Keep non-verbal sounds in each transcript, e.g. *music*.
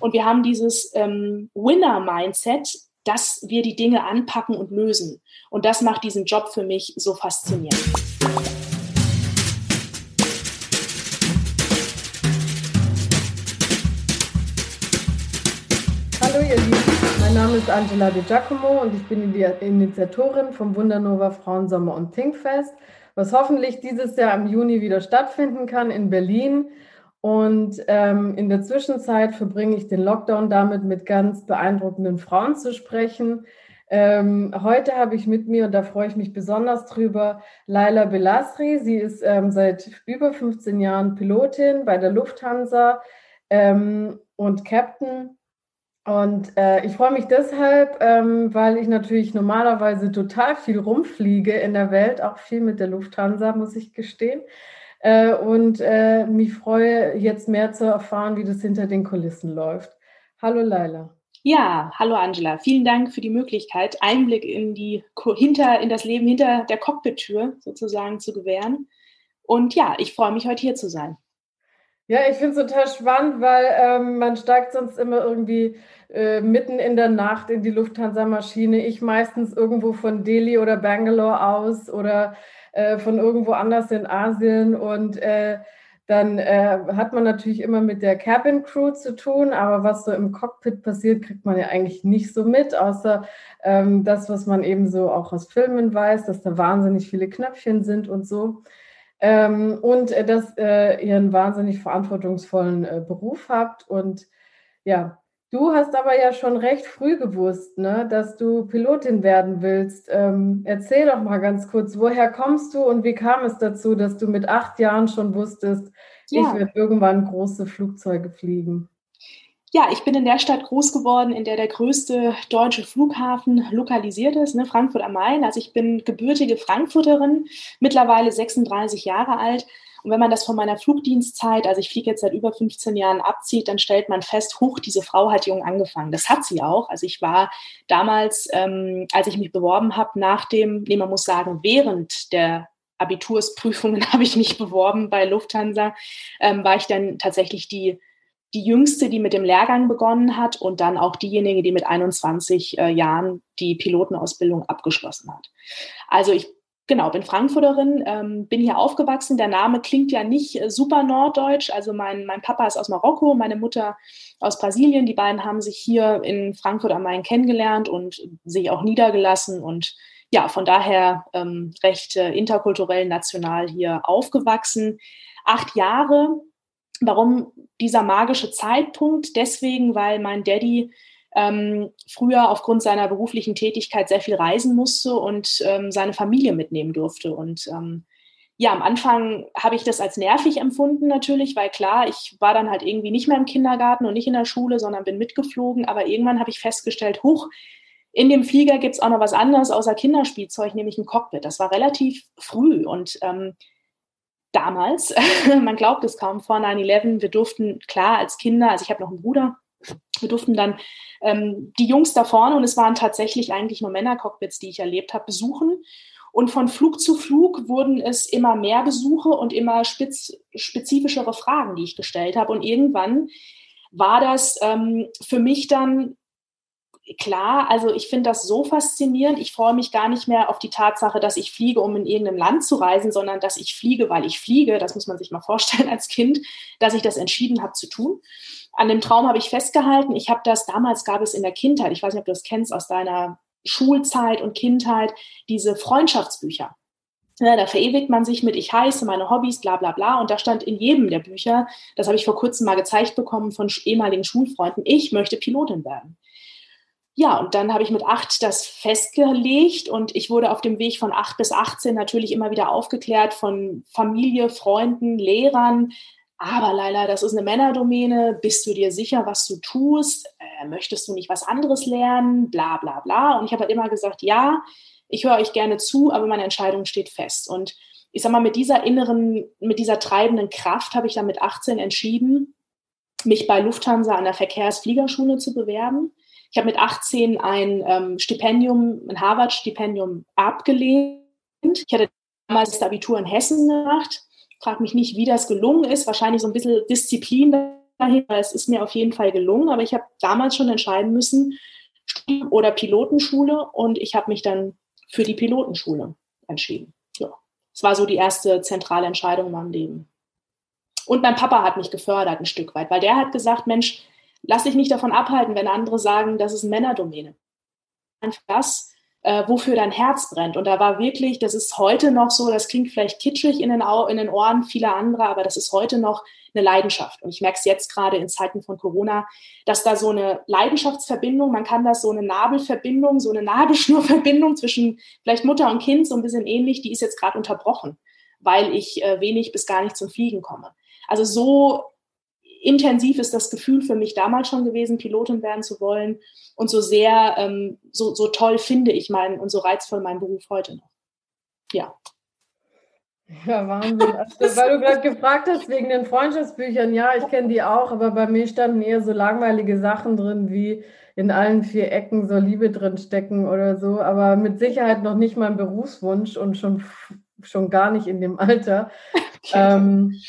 Und wir haben dieses ähm, Winner-Mindset, dass wir die Dinge anpacken und lösen. Und das macht diesen Job für mich so faszinierend. Hallo ihr Lieben, mein Name ist Angela Di Giacomo und ich bin die Initiatorin vom Wundernova Frauensommer und Thinkfest, was hoffentlich dieses Jahr im Juni wieder stattfinden kann in Berlin. Und ähm, in der Zwischenzeit verbringe ich den Lockdown damit, mit ganz beeindruckenden Frauen zu sprechen. Ähm, heute habe ich mit mir, und da freue ich mich besonders drüber, Laila Belasri. Sie ist ähm, seit über 15 Jahren Pilotin bei der Lufthansa ähm, und Captain. Und äh, ich freue mich deshalb, ähm, weil ich natürlich normalerweise total viel rumfliege in der Welt, auch viel mit der Lufthansa, muss ich gestehen. Äh, und äh, mich freue, jetzt mehr zu erfahren, wie das hinter den Kulissen läuft. Hallo Laila. Ja, hallo Angela. Vielen Dank für die Möglichkeit, Einblick in die hinter in das Leben hinter der Cockpit-Tür sozusagen zu gewähren. Und ja, ich freue mich heute hier zu sein. Ja, ich finde es total spannend, weil ähm, man steigt sonst immer irgendwie äh, mitten in der Nacht in die Lufthansa-Maschine. Ich meistens irgendwo von Delhi oder Bangalore aus oder äh, von irgendwo anders in Asien. Und äh, dann äh, hat man natürlich immer mit der Cabin Crew zu tun, aber was so im Cockpit passiert, kriegt man ja eigentlich nicht so mit, außer ähm, das, was man eben so auch aus Filmen weiß, dass da wahnsinnig viele Knöpfchen sind und so. Ähm, und äh, dass äh, ihr einen wahnsinnig verantwortungsvollen äh, Beruf habt. Und ja, Du hast aber ja schon recht früh gewusst, ne, dass du Pilotin werden willst. Ähm, erzähl doch mal ganz kurz, woher kommst du und wie kam es dazu, dass du mit acht Jahren schon wusstest, ja. ich werde irgendwann große Flugzeuge fliegen? Ja, ich bin in der Stadt groß geworden, in der der größte deutsche Flughafen lokalisiert ist, ne, Frankfurt am Main. Also ich bin gebürtige Frankfurterin, mittlerweile 36 Jahre alt und wenn man das von meiner Flugdienstzeit, also ich fliege jetzt seit über 15 Jahren, abzieht, dann stellt man fest, hoch, diese Frau hat jung angefangen. Das hat sie auch. Also ich war damals, ähm, als ich mich beworben habe, nach dem, nee, man muss sagen, während der Abitursprüfungen *laughs* habe ich mich beworben bei Lufthansa, ähm, war ich dann tatsächlich die die jüngste, die mit dem Lehrgang begonnen hat und dann auch diejenige, die mit 21 äh, Jahren die Pilotenausbildung abgeschlossen hat. Also ich genau, bin Frankfurterin, ähm, bin hier aufgewachsen. Der Name klingt ja nicht äh, super norddeutsch. Also mein, mein Papa ist aus Marokko, meine Mutter aus Brasilien. Die beiden haben sich hier in Frankfurt am Main kennengelernt und sich auch niedergelassen und ja, von daher ähm, recht äh, interkulturell national hier aufgewachsen. Acht Jahre. Warum dieser magische Zeitpunkt? Deswegen, weil mein Daddy ähm, früher aufgrund seiner beruflichen Tätigkeit sehr viel reisen musste und ähm, seine Familie mitnehmen durfte. Und ähm, ja, am Anfang habe ich das als nervig empfunden natürlich, weil klar, ich war dann halt irgendwie nicht mehr im Kindergarten und nicht in der Schule, sondern bin mitgeflogen. Aber irgendwann habe ich festgestellt, huch, in dem Flieger gibt es auch noch was anderes außer Kinderspielzeug, nämlich ein Cockpit. Das war relativ früh und ähm, damals, *laughs* man glaubt es kaum, vor 9-11, wir durften klar als Kinder, also ich habe noch einen Bruder, wir durften dann ähm, die Jungs da vorne, und es waren tatsächlich eigentlich nur Männercockpits, die ich erlebt habe, besuchen. Und von Flug zu Flug wurden es immer mehr Besuche und immer spitz, spezifischere Fragen, die ich gestellt habe. Und irgendwann war das ähm, für mich dann klar, also ich finde das so faszinierend. Ich freue mich gar nicht mehr auf die Tatsache, dass ich fliege, um in irgendeinem Land zu reisen, sondern dass ich fliege, weil ich fliege. Das muss man sich mal *laughs* vorstellen als Kind, dass ich das entschieden habe zu tun an dem Traum habe ich festgehalten. Ich habe das, damals gab es in der Kindheit, ich weiß nicht, ob du das kennst aus deiner Schulzeit und Kindheit, diese Freundschaftsbücher. Ja, da verewigt man sich mit ich heiße, meine Hobbys, bla bla bla. Und da stand in jedem der Bücher, das habe ich vor kurzem mal gezeigt bekommen von ehemaligen Schulfreunden, ich möchte Pilotin werden. Ja, und dann habe ich mit acht das festgelegt und ich wurde auf dem Weg von acht bis 18 natürlich immer wieder aufgeklärt von Familie, Freunden, Lehrern, aber Leila, das ist eine Männerdomäne. Bist du dir sicher, was du tust? Äh, möchtest du nicht was anderes lernen? Bla bla bla. Und ich habe halt immer gesagt, ja, ich höre euch gerne zu, aber meine Entscheidung steht fest. Und ich sag mal, mit dieser inneren, mit dieser treibenden Kraft habe ich dann mit 18 entschieden, mich bei Lufthansa an der Verkehrsfliegerschule zu bewerben. Ich habe mit 18 ein ähm, Stipendium, ein Harvard-Stipendium abgelehnt. Ich hatte damals das Abitur in Hessen gemacht frage mich nicht, wie das gelungen ist. Wahrscheinlich so ein bisschen Disziplin es ist mir auf jeden Fall gelungen, aber ich habe damals schon entscheiden müssen, oder Pilotenschule und ich habe mich dann für die Pilotenschule entschieden. Ja. Es war so die erste zentrale Entscheidung in meinem Leben. Und mein Papa hat mich gefördert ein Stück weit, weil der hat gesagt, Mensch, lass dich nicht davon abhalten, wenn andere sagen, das ist Männerdomäne. Einfach das, äh, wofür dein Herz brennt. Und da war wirklich, das ist heute noch so, das klingt vielleicht kitschig in den, in den Ohren vieler anderer, aber das ist heute noch eine Leidenschaft. Und ich merke es jetzt gerade in Zeiten von Corona, dass da so eine Leidenschaftsverbindung, man kann das so eine Nabelverbindung, so eine Nabelschnurverbindung zwischen vielleicht Mutter und Kind, so ein bisschen ähnlich, die ist jetzt gerade unterbrochen, weil ich äh, wenig bis gar nicht zum Fliegen komme. Also so intensiv ist das Gefühl für mich damals schon gewesen, Pilotin werden zu wollen. Und so sehr, ähm, so, so toll finde ich meinen und so reizvoll meinen Beruf heute noch. Ja. Ja, Wahnsinn. *laughs* Also, weil du gerade gefragt hast wegen den Freundschaftsbüchern, ja, ich kenne die auch, aber bei mir standen eher so langweilige Sachen drin, wie in allen vier Ecken so Liebe drin stecken oder so, aber mit Sicherheit noch nicht mein Berufswunsch und schon, schon gar nicht in dem Alter. *laughs* Okay. Ähm,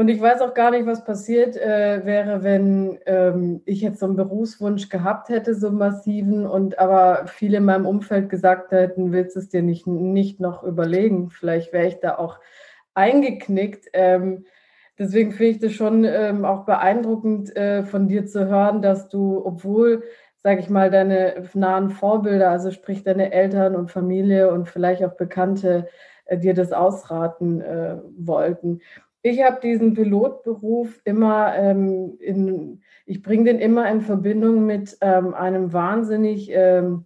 und ich weiß auch gar nicht, was passiert äh, wäre, wenn ähm, ich jetzt so einen Berufswunsch gehabt hätte, so massiven, und aber viele in meinem Umfeld gesagt hätten, willst du es dir nicht, nicht noch überlegen? Vielleicht wäre ich da auch eingeknickt. Ähm, deswegen finde ich das schon ähm, auch beeindruckend äh, von dir zu hören, dass du, obwohl, sage ich mal, deine nahen Vorbilder, also sprich deine Eltern und Familie und vielleicht auch Bekannte, äh, dir das ausraten äh, wollten. Ich habe diesen Pilotberuf immer ähm, in, ich bringe den immer in Verbindung mit ähm, einem wahnsinnig ähm,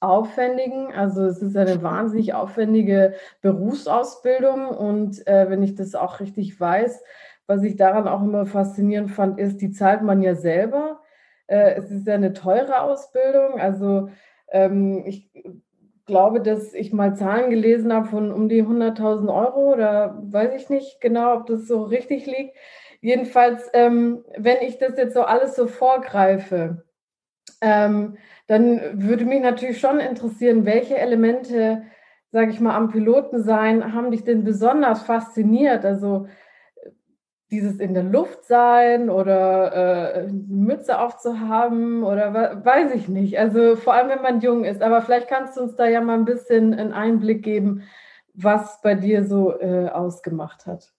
aufwendigen, also es ist eine wahnsinnig aufwendige Berufsausbildung und äh, wenn ich das auch richtig weiß, was ich daran auch immer faszinierend fand, ist, die zahlt man ja selber. Äh, es ist ja eine teure Ausbildung, also ähm, ich glaube, dass ich mal Zahlen gelesen habe von um die 100.000 Euro oder weiß ich nicht genau, ob das so richtig liegt. Jedenfalls, ähm, wenn ich das jetzt so alles so vorgreife, ähm, dann würde mich natürlich schon interessieren, welche Elemente, sage ich mal, am Piloten sein, haben dich denn besonders fasziniert? Also dieses in der Luft sein oder äh, Mütze aufzuhaben oder weiß ich nicht. Also vor allem, wenn man jung ist. Aber vielleicht kannst du uns da ja mal ein bisschen einen Einblick geben, was bei dir so äh, ausgemacht hat.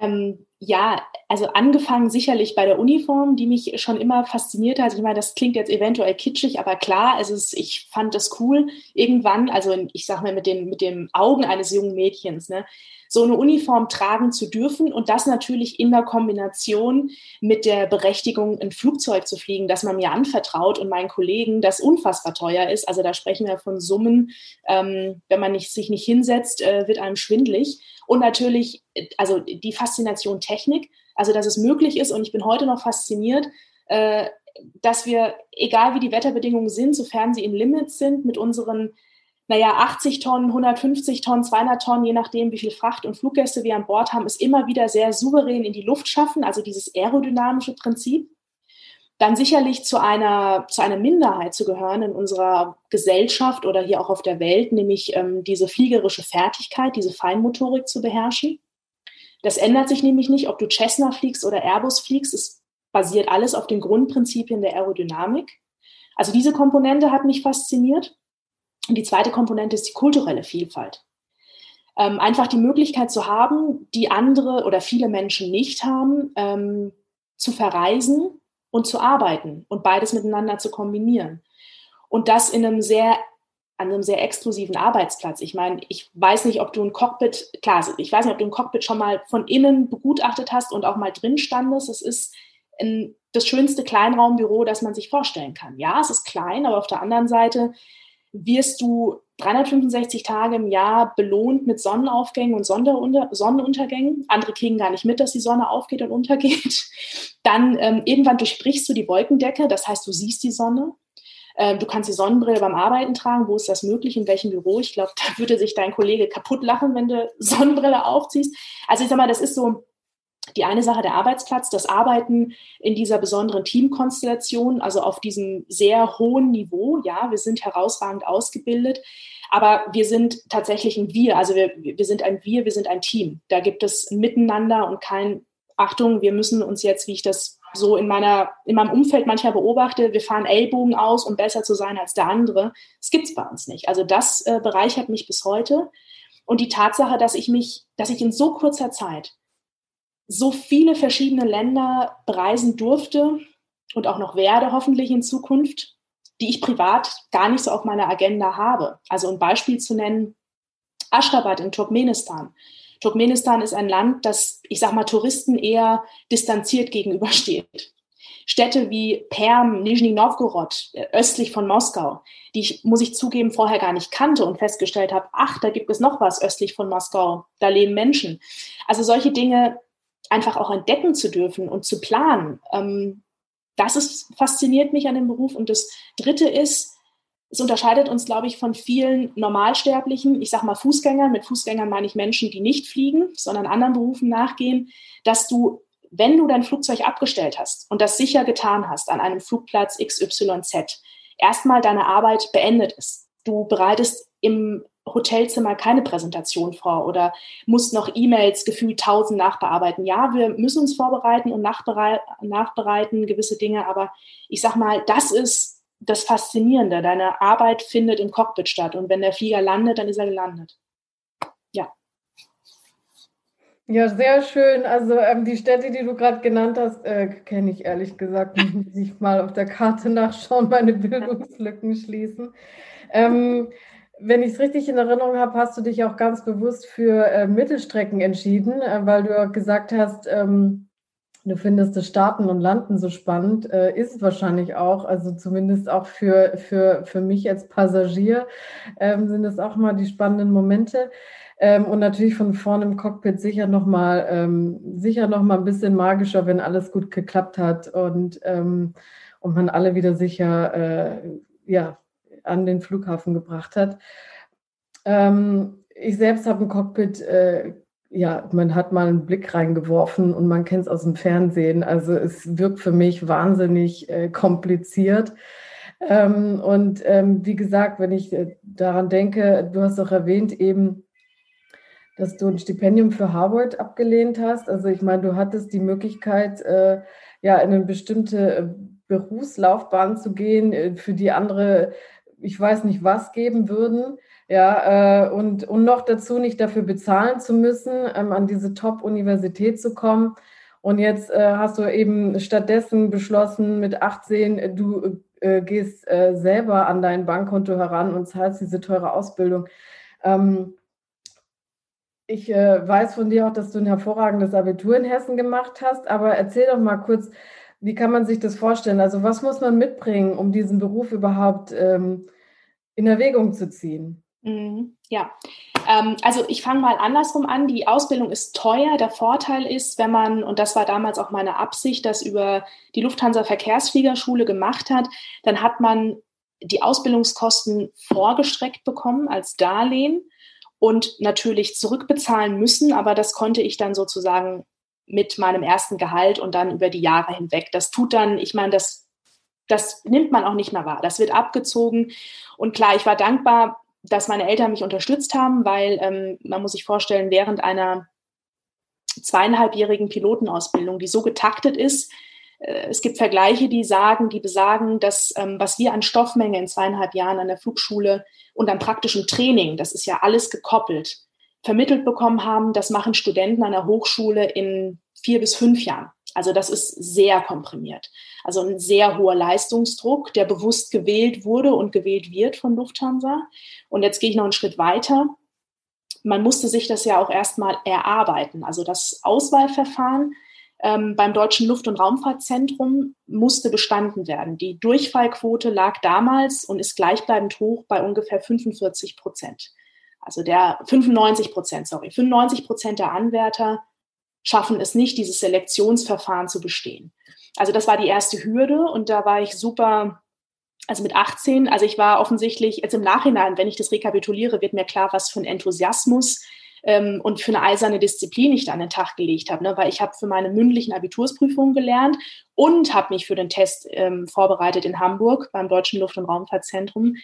Ähm, ja, also angefangen sicherlich bei der Uniform, die mich schon immer fasziniert hat. Ich meine, das klingt jetzt eventuell kitschig, aber klar, ist, ich fand das cool. Irgendwann, also ich sag mal mit den, mit den Augen eines jungen Mädchens, ne, so eine Uniform tragen zu dürfen und das natürlich in der Kombination mit der Berechtigung, ein Flugzeug zu fliegen, das man mir anvertraut und meinen Kollegen, das unfassbar teuer ist. Also da sprechen wir von Summen, ähm, wenn man nicht, sich nicht hinsetzt, äh, wird einem schwindlig. Und natürlich, also die Faszination Technik, also dass es möglich ist und ich bin heute noch fasziniert, äh, dass wir, egal wie die Wetterbedingungen sind, sofern sie in Limits sind, mit unseren naja, 80 Tonnen, 150 Tonnen, 200 Tonnen, je nachdem, wie viel Fracht und Fluggäste wir an Bord haben, es immer wieder sehr souverän in die Luft schaffen, also dieses aerodynamische Prinzip. Dann sicherlich zu einer, zu einer Minderheit zu gehören in unserer Gesellschaft oder hier auch auf der Welt, nämlich ähm, diese fliegerische Fertigkeit, diese Feinmotorik zu beherrschen. Das ändert sich nämlich nicht, ob du Cessna fliegst oder Airbus fliegst. Es basiert alles auf den Grundprinzipien der Aerodynamik. Also diese Komponente hat mich fasziniert. Und die zweite Komponente ist die kulturelle Vielfalt. Ähm, einfach die Möglichkeit zu haben, die andere oder viele Menschen nicht haben, ähm, zu verreisen und zu arbeiten und beides miteinander zu kombinieren. Und das in einem sehr an einem sehr exklusiven Arbeitsplatz. Ich meine, ich weiß nicht, ob du ein Cockpit, klar, ich weiß nicht, ob du ein Cockpit schon mal von innen begutachtet hast und auch mal drin standest. Es ist ein, das schönste Kleinraumbüro, das man sich vorstellen kann. Ja, es ist klein, aber auf der anderen Seite wirst du 365 Tage im Jahr belohnt mit Sonnenaufgängen und Sonnenuntergängen. Andere kriegen gar nicht mit, dass die Sonne aufgeht und untergeht. Dann ähm, irgendwann durchbrichst du die Wolkendecke, das heißt, du siehst die Sonne. Ähm, du kannst die Sonnenbrille beim Arbeiten tragen. Wo ist das möglich? In welchem Büro? Ich glaube, da würde sich dein Kollege kaputt lachen, wenn du Sonnenbrille aufziehst. Also ich sag mal, das ist so die eine Sache der Arbeitsplatz, das Arbeiten in dieser besonderen Teamkonstellation, also auf diesem sehr hohen Niveau. Ja, wir sind herausragend ausgebildet, aber wir sind tatsächlich ein Wir. Also wir, wir sind ein Wir, wir sind ein Team. Da gibt es ein Miteinander und kein Achtung, wir müssen uns jetzt, wie ich das so in meiner, in meinem Umfeld manchmal beobachte, wir fahren Ellbogen aus, um besser zu sein als der andere. Das gibt es bei uns nicht. Also das äh, bereichert mich bis heute. Und die Tatsache, dass ich mich, dass ich in so kurzer Zeit so viele verschiedene Länder bereisen durfte und auch noch werde, hoffentlich in Zukunft, die ich privat gar nicht so auf meiner Agenda habe. Also ein Beispiel zu nennen, Aschgabat in Turkmenistan. Turkmenistan ist ein Land, das, ich sag mal, Touristen eher distanziert gegenübersteht. Städte wie Perm, Nizhny Novgorod, äh, östlich von Moskau, die ich, muss ich zugeben, vorher gar nicht kannte und festgestellt habe, ach, da gibt es noch was östlich von Moskau, da leben Menschen. Also solche Dinge einfach auch entdecken zu dürfen und zu planen, ähm, das ist, fasziniert mich an dem Beruf. Und das Dritte ist, es unterscheidet uns, glaube ich, von vielen Normalsterblichen, ich sage mal Fußgängern, mit Fußgängern meine ich Menschen, die nicht fliegen, sondern anderen Berufen nachgehen, dass du, wenn du dein Flugzeug abgestellt hast und das sicher getan hast an einem Flugplatz XYZ, erstmal deine Arbeit beendet ist. Du bereitest im Hotelzimmer keine Präsentation vor oder musst noch E-Mails gefühlt tausend nachbearbeiten. Ja, wir müssen uns vorbereiten und nachbereiten gewisse Dinge, aber ich sag mal, das ist das Faszinierende. Deine Arbeit findet im Cockpit statt und wenn der Flieger landet, dann ist er gelandet. Ja. Ja, sehr schön. Also ähm, die Städte, die du gerade genannt hast, äh, kenne ich ehrlich gesagt. Muss ich mal auf der Karte nachschauen, meine *laughs* Bildungslücken schließen. Ähm, wenn ich es richtig in Erinnerung habe, hast du dich auch ganz bewusst für äh, Mittelstrecken entschieden, äh, weil du gesagt hast, ähm, Du findest das Starten und Landen so spannend, äh, ist wahrscheinlich auch, also zumindest auch für, für, für mich als Passagier ähm, sind es auch mal die spannenden Momente. Ähm, und natürlich von vorne im Cockpit sicher nochmal ähm, noch ein bisschen magischer, wenn alles gut geklappt hat und, ähm, und man alle wieder sicher äh, ja, an den Flughafen gebracht hat. Ähm, ich selbst habe ein Cockpit äh, ja, man hat mal einen Blick reingeworfen und man kennt es aus dem Fernsehen. Also es wirkt für mich wahnsinnig äh, kompliziert. Ähm, und ähm, wie gesagt, wenn ich äh, daran denke, du hast auch erwähnt eben, dass du ein Stipendium für Harvard abgelehnt hast. Also ich meine, du hattest die Möglichkeit, äh, ja, in eine bestimmte äh, Berufslaufbahn zu gehen, äh, für die andere, ich weiß nicht was geben würden. Ja, äh, und, und noch dazu nicht dafür bezahlen zu müssen, ähm, an diese Top-Universität zu kommen. Und jetzt äh, hast du eben stattdessen beschlossen, mit 18, äh, du äh, gehst äh, selber an dein Bankkonto heran und zahlst diese teure Ausbildung. Ähm, ich äh, weiß von dir auch, dass du ein hervorragendes Abitur in Hessen gemacht hast, aber erzähl doch mal kurz, wie kann man sich das vorstellen? Also was muss man mitbringen, um diesen Beruf überhaupt ähm, in Erwägung zu ziehen? Mhm. Ja, ähm, also ich fange mal andersrum an. Die Ausbildung ist teuer. Der Vorteil ist, wenn man, und das war damals auch meine Absicht, das über die Lufthansa Verkehrsfliegerschule gemacht hat, dann hat man die Ausbildungskosten vorgestreckt bekommen als Darlehen und natürlich zurückbezahlen müssen, aber das konnte ich dann sozusagen mit meinem ersten Gehalt und dann über die Jahre hinweg. Das tut dann, ich meine, das, das nimmt man auch nicht mehr wahr. Das wird abgezogen. Und klar, ich war dankbar, dass meine Eltern mich unterstützt haben, weil ähm, man muss sich vorstellen, während einer zweieinhalbjährigen Pilotenausbildung, die so getaktet ist, äh, es gibt Vergleiche, die sagen, die besagen, dass ähm, was wir an Stoffmenge in zweieinhalb Jahren an der Flugschule und an praktischem Training, das ist ja alles gekoppelt, vermittelt bekommen haben, das machen Studenten an der Hochschule in vier bis fünf Jahren. Also das ist sehr komprimiert. Also ein sehr hoher Leistungsdruck, der bewusst gewählt wurde und gewählt wird von Lufthansa. Und jetzt gehe ich noch einen Schritt weiter. Man musste sich das ja auch erstmal erarbeiten. Also das Auswahlverfahren ähm, beim Deutschen Luft- und Raumfahrtzentrum musste bestanden werden. Die Durchfallquote lag damals und ist gleichbleibend hoch bei ungefähr 45 Prozent. Also der 95 Prozent, sorry, 95 Prozent der Anwärter schaffen es nicht, dieses Selektionsverfahren zu bestehen. Also das war die erste Hürde und da war ich super, also mit 18, also ich war offensichtlich, jetzt im Nachhinein, wenn ich das rekapituliere, wird mir klar, was für ein Enthusiasmus ähm, und für eine eiserne Disziplin ich da an den Tag gelegt habe, ne? weil ich habe für meine mündlichen Abitursprüfungen gelernt und habe mich für den Test ähm, vorbereitet in Hamburg beim Deutschen Luft- und Raumfahrtzentrum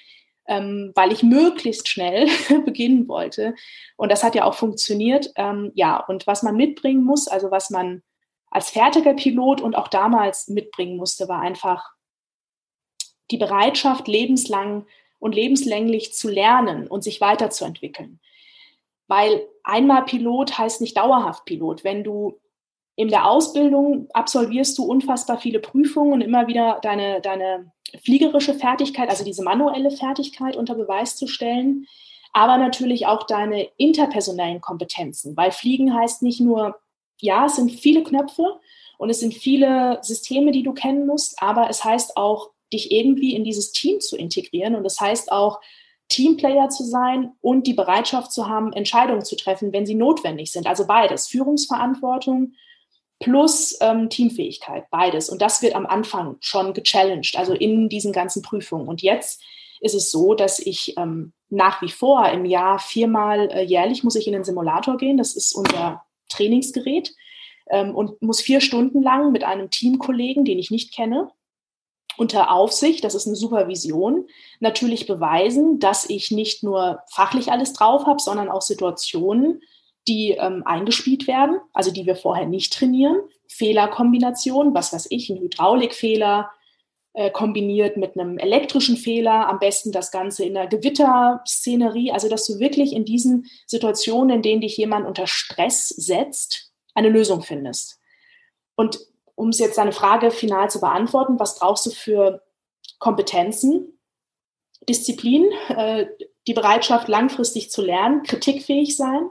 ähm, weil ich möglichst schnell *laughs* beginnen wollte. Und das hat ja auch funktioniert. Ähm, ja, und was man mitbringen muss, also was man als fertiger Pilot und auch damals mitbringen musste, war einfach die Bereitschaft, lebenslang und lebenslänglich zu lernen und sich weiterzuentwickeln. Weil einmal Pilot heißt nicht dauerhaft Pilot. Wenn du in der Ausbildung absolvierst du unfassbar viele Prüfungen und immer wieder deine, deine fliegerische Fertigkeit, also diese manuelle Fertigkeit unter Beweis zu stellen, aber natürlich auch deine interpersonellen Kompetenzen, weil Fliegen heißt nicht nur, ja, es sind viele Knöpfe und es sind viele Systeme, die du kennen musst, aber es heißt auch, dich irgendwie in dieses Team zu integrieren und das heißt auch, Teamplayer zu sein und die Bereitschaft zu haben, Entscheidungen zu treffen, wenn sie notwendig sind. Also beides, Führungsverantwortung plus ähm, Teamfähigkeit, beides. Und das wird am Anfang schon gechallenged, also in diesen ganzen Prüfungen. Und jetzt ist es so, dass ich ähm, nach wie vor im Jahr viermal äh, jährlich muss ich in den Simulator gehen. Das ist unser Trainingsgerät ähm, und muss vier Stunden lang mit einem Teamkollegen, den ich nicht kenne, unter Aufsicht, das ist eine Supervision, natürlich beweisen, dass ich nicht nur fachlich alles drauf habe, sondern auch Situationen, die ähm, eingespielt werden, also die wir vorher nicht trainieren. Fehlerkombinationen, was weiß ich, ein Hydraulikfehler äh, kombiniert mit einem elektrischen Fehler, am besten das Ganze in der Gewitterszenerie, also dass du wirklich in diesen Situationen, in denen dich jemand unter Stress setzt, eine Lösung findest. Und um es jetzt deine Frage final zu beantworten, was brauchst du für Kompetenzen? Disziplin, äh, die Bereitschaft, langfristig zu lernen, kritikfähig sein,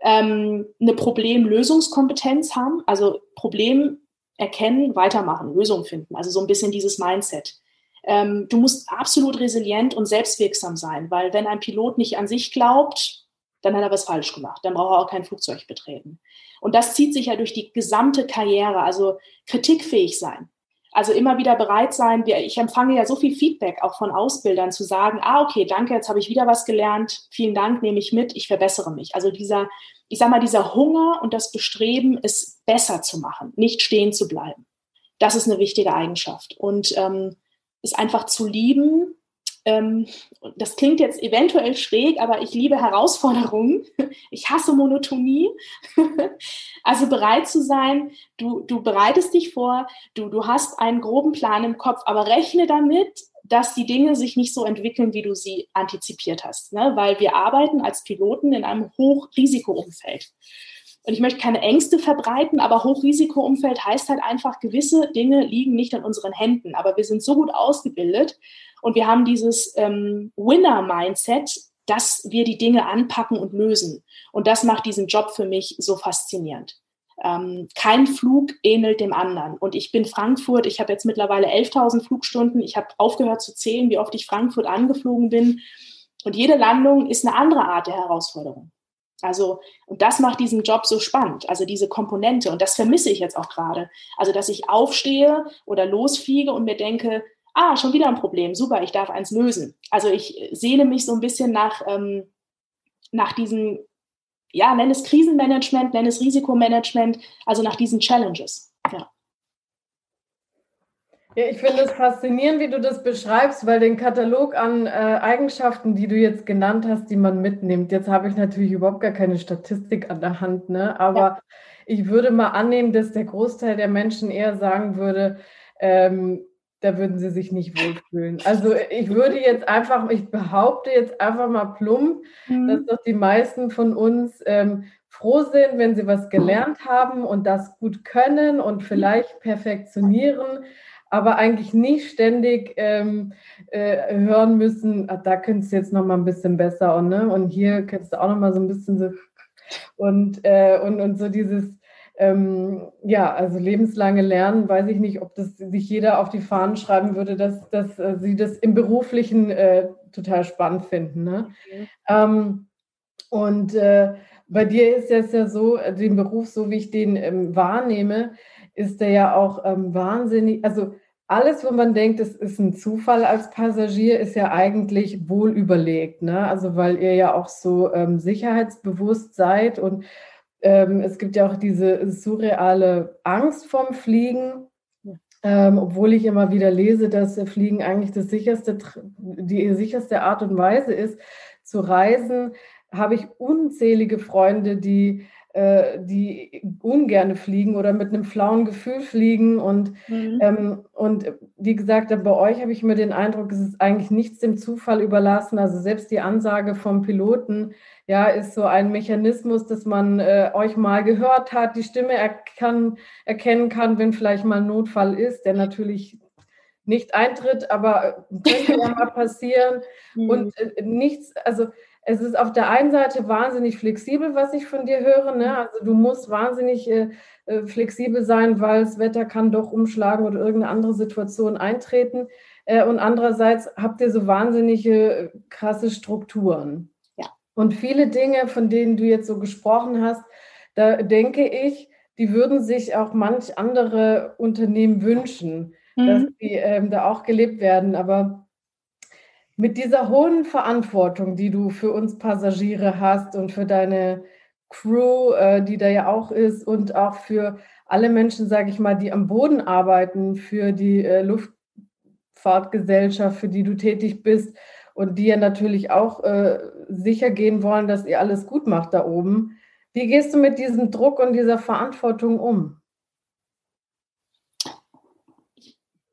ähm, eine Problemlösungskompetenz haben, also Problem erkennen, weitermachen, Lösung finden, also so ein bisschen dieses Mindset. Ähm, du musst absolut resilient und selbstwirksam sein, weil wenn ein Pilot nicht an sich glaubt, dann hat er was falsch gemacht, dann braucht er auch kein Flugzeug betreten. Und das zieht sich ja durch die gesamte Karriere, also kritikfähig sein. Also immer wieder bereit sein. Ich empfange ja so viel Feedback auch von Ausbildern zu sagen, ah, okay, danke, jetzt habe ich wieder was gelernt. Vielen Dank, nehme ich mit, ich verbessere mich. Also dieser, ich sage mal, dieser Hunger und das Bestreben, es besser zu machen, nicht stehen zu bleiben. Das ist eine wichtige Eigenschaft. Und ähm, es einfach zu lieben, ähm, das klingt jetzt eventuell schräg, aber ich liebe Herausforderungen. *laughs* Ich hasse Monotonie. *laughs* also bereit zu sein, du, du bereitest dich vor, du, du hast einen groben Plan im Kopf, aber rechne damit, dass die Dinge sich nicht so entwickeln, wie du sie antizipiert hast. Ne? Weil wir arbeiten als Piloten in einem Hochrisikoumfeld. Und ich möchte keine Ängste verbreiten, aber Hochrisikoumfeld heißt halt einfach, gewisse Dinge liegen nicht in unseren Händen. Aber wir sind so gut ausgebildet, und wir haben dieses ähm, Winner-Mindset, dass wir die Dinge anpacken und lösen. Und das macht diesen Job für mich so faszinierend. Ähm, kein Flug ähnelt dem anderen. Und ich bin Frankfurt, ich habe jetzt mittlerweile 11.000 Flugstunden. Ich habe aufgehört zu zählen, wie oft ich Frankfurt angeflogen bin. Und jede Landung ist eine andere Art der Herausforderung. Also, und das macht diesen Job so spannend, also diese Komponente. Und das vermisse ich jetzt auch gerade. Also, dass ich aufstehe oder losfliege und mir denke, ah, schon wieder ein Problem, super, ich darf eins lösen. Also ich sehne mich so ein bisschen nach, ähm, nach diesem, ja, nenn es Krisenmanagement, nenn es Risikomanagement, also nach diesen Challenges. Ja. Ja, ich finde es faszinierend, wie du das beschreibst, weil den Katalog an äh, Eigenschaften, die du jetzt genannt hast, die man mitnimmt, jetzt habe ich natürlich überhaupt gar keine Statistik an der Hand, ne? aber ja. ich würde mal annehmen, dass der Großteil der Menschen eher sagen würde, ähm, da würden sie sich nicht wohlfühlen. Also ich würde jetzt einfach, ich behaupte jetzt einfach mal plump, mhm. dass doch die meisten von uns ähm, froh sind, wenn sie was gelernt haben und das gut können und vielleicht perfektionieren, aber eigentlich nicht ständig ähm, äh, hören müssen, ah, da könntest du jetzt noch mal ein bisschen besser und, ne? und hier könntest du auch noch mal so ein bisschen so und, äh, und, und so dieses ähm, ja, also lebenslange Lernen, weiß ich nicht, ob das sich jeder auf die Fahnen schreiben würde, dass, dass äh, sie das im Beruflichen äh, total spannend finden. Ne? Okay. Ähm, und äh, bei dir ist es ja so, äh, den Beruf, so wie ich den ähm, wahrnehme, ist der ja auch ähm, wahnsinnig, also alles, wo man denkt, es ist ein Zufall als Passagier, ist ja eigentlich wohl überlegt. Ne? Also weil ihr ja auch so ähm, sicherheitsbewusst seid und ähm, es gibt ja auch diese surreale Angst vorm Fliegen, ähm, obwohl ich immer wieder lese, dass Fliegen eigentlich das sicherste, die sicherste Art und Weise ist zu reisen, habe ich unzählige Freunde, die die ungerne fliegen oder mit einem flauen Gefühl fliegen. Und, mhm. ähm, und wie gesagt, bei euch habe ich mir den Eindruck, es ist eigentlich nichts dem Zufall überlassen. Also selbst die Ansage vom Piloten, ja, ist so ein Mechanismus, dass man äh, euch mal gehört hat, die Stimme erkan erkennen kann, wenn vielleicht mal ein Notfall ist, der natürlich nicht eintritt, aber könnte ja *laughs* mal passieren. Mhm. Und äh, nichts, also es ist auf der einen Seite wahnsinnig flexibel, was ich von dir höre. Ne? Also du musst wahnsinnig äh, äh, flexibel sein, weil das Wetter kann doch umschlagen oder irgendeine andere Situation eintreten. Äh, und andererseits habt ihr so wahnsinnige äh, krasse Strukturen. Ja. Und viele Dinge, von denen du jetzt so gesprochen hast, da denke ich, die würden sich auch manch andere Unternehmen wünschen, mhm. dass die ähm, da auch gelebt werden. Aber mit dieser hohen Verantwortung, die du für uns Passagiere hast und für deine Crew, äh, die da ja auch ist, und auch für alle Menschen, sage ich mal, die am Boden arbeiten, für die äh, Luftfahrtgesellschaft, für die du tätig bist und die ja natürlich auch äh, sicher gehen wollen, dass ihr alles gut macht da oben. Wie gehst du mit diesem Druck und dieser Verantwortung um?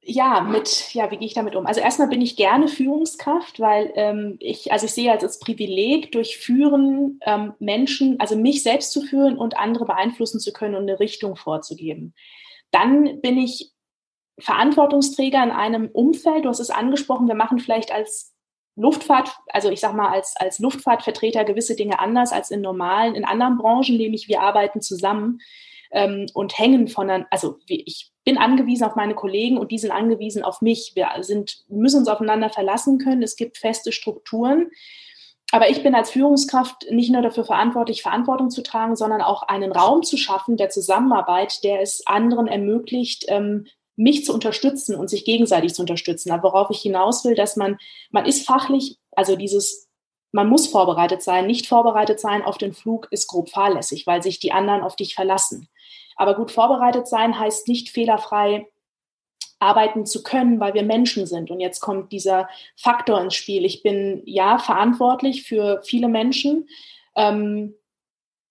Ja, mit, ja, wie gehe ich damit um? Also erstmal bin ich gerne Führungskraft, weil ähm, ich, also ich sehe als, als Privileg, durch Führen ähm, Menschen, also mich selbst zu führen und andere beeinflussen zu können und eine Richtung vorzugeben. Dann bin ich Verantwortungsträger in einem Umfeld, du hast es angesprochen, wir machen vielleicht als Luftfahrt, also ich sag mal, als, als Luftfahrtvertreter gewisse Dinge anders als in normalen, in anderen Branchen, nämlich wir arbeiten zusammen ähm, und hängen von, also ich bin angewiesen auf meine Kollegen und die sind angewiesen auf mich. Wir sind, müssen uns aufeinander verlassen können. Es gibt feste Strukturen. Aber ich bin als Führungskraft nicht nur dafür verantwortlich, Verantwortung zu tragen, sondern auch einen Raum zu schaffen der Zusammenarbeit, der es anderen ermöglicht, ähm, mich zu unterstützen und sich gegenseitig zu unterstützen. Aber worauf ich hinaus will, dass man, man ist fachlich, also dieses, man muss vorbereitet sein, nicht vorbereitet sein auf den Flug ist grob fahrlässig, weil sich die anderen auf dich verlassen. Aber gut vorbereitet sein heißt nicht fehlerfrei arbeiten zu können, weil wir Menschen sind. Und jetzt kommt dieser Faktor ins Spiel. Ich bin ja verantwortlich für viele Menschen, ähm,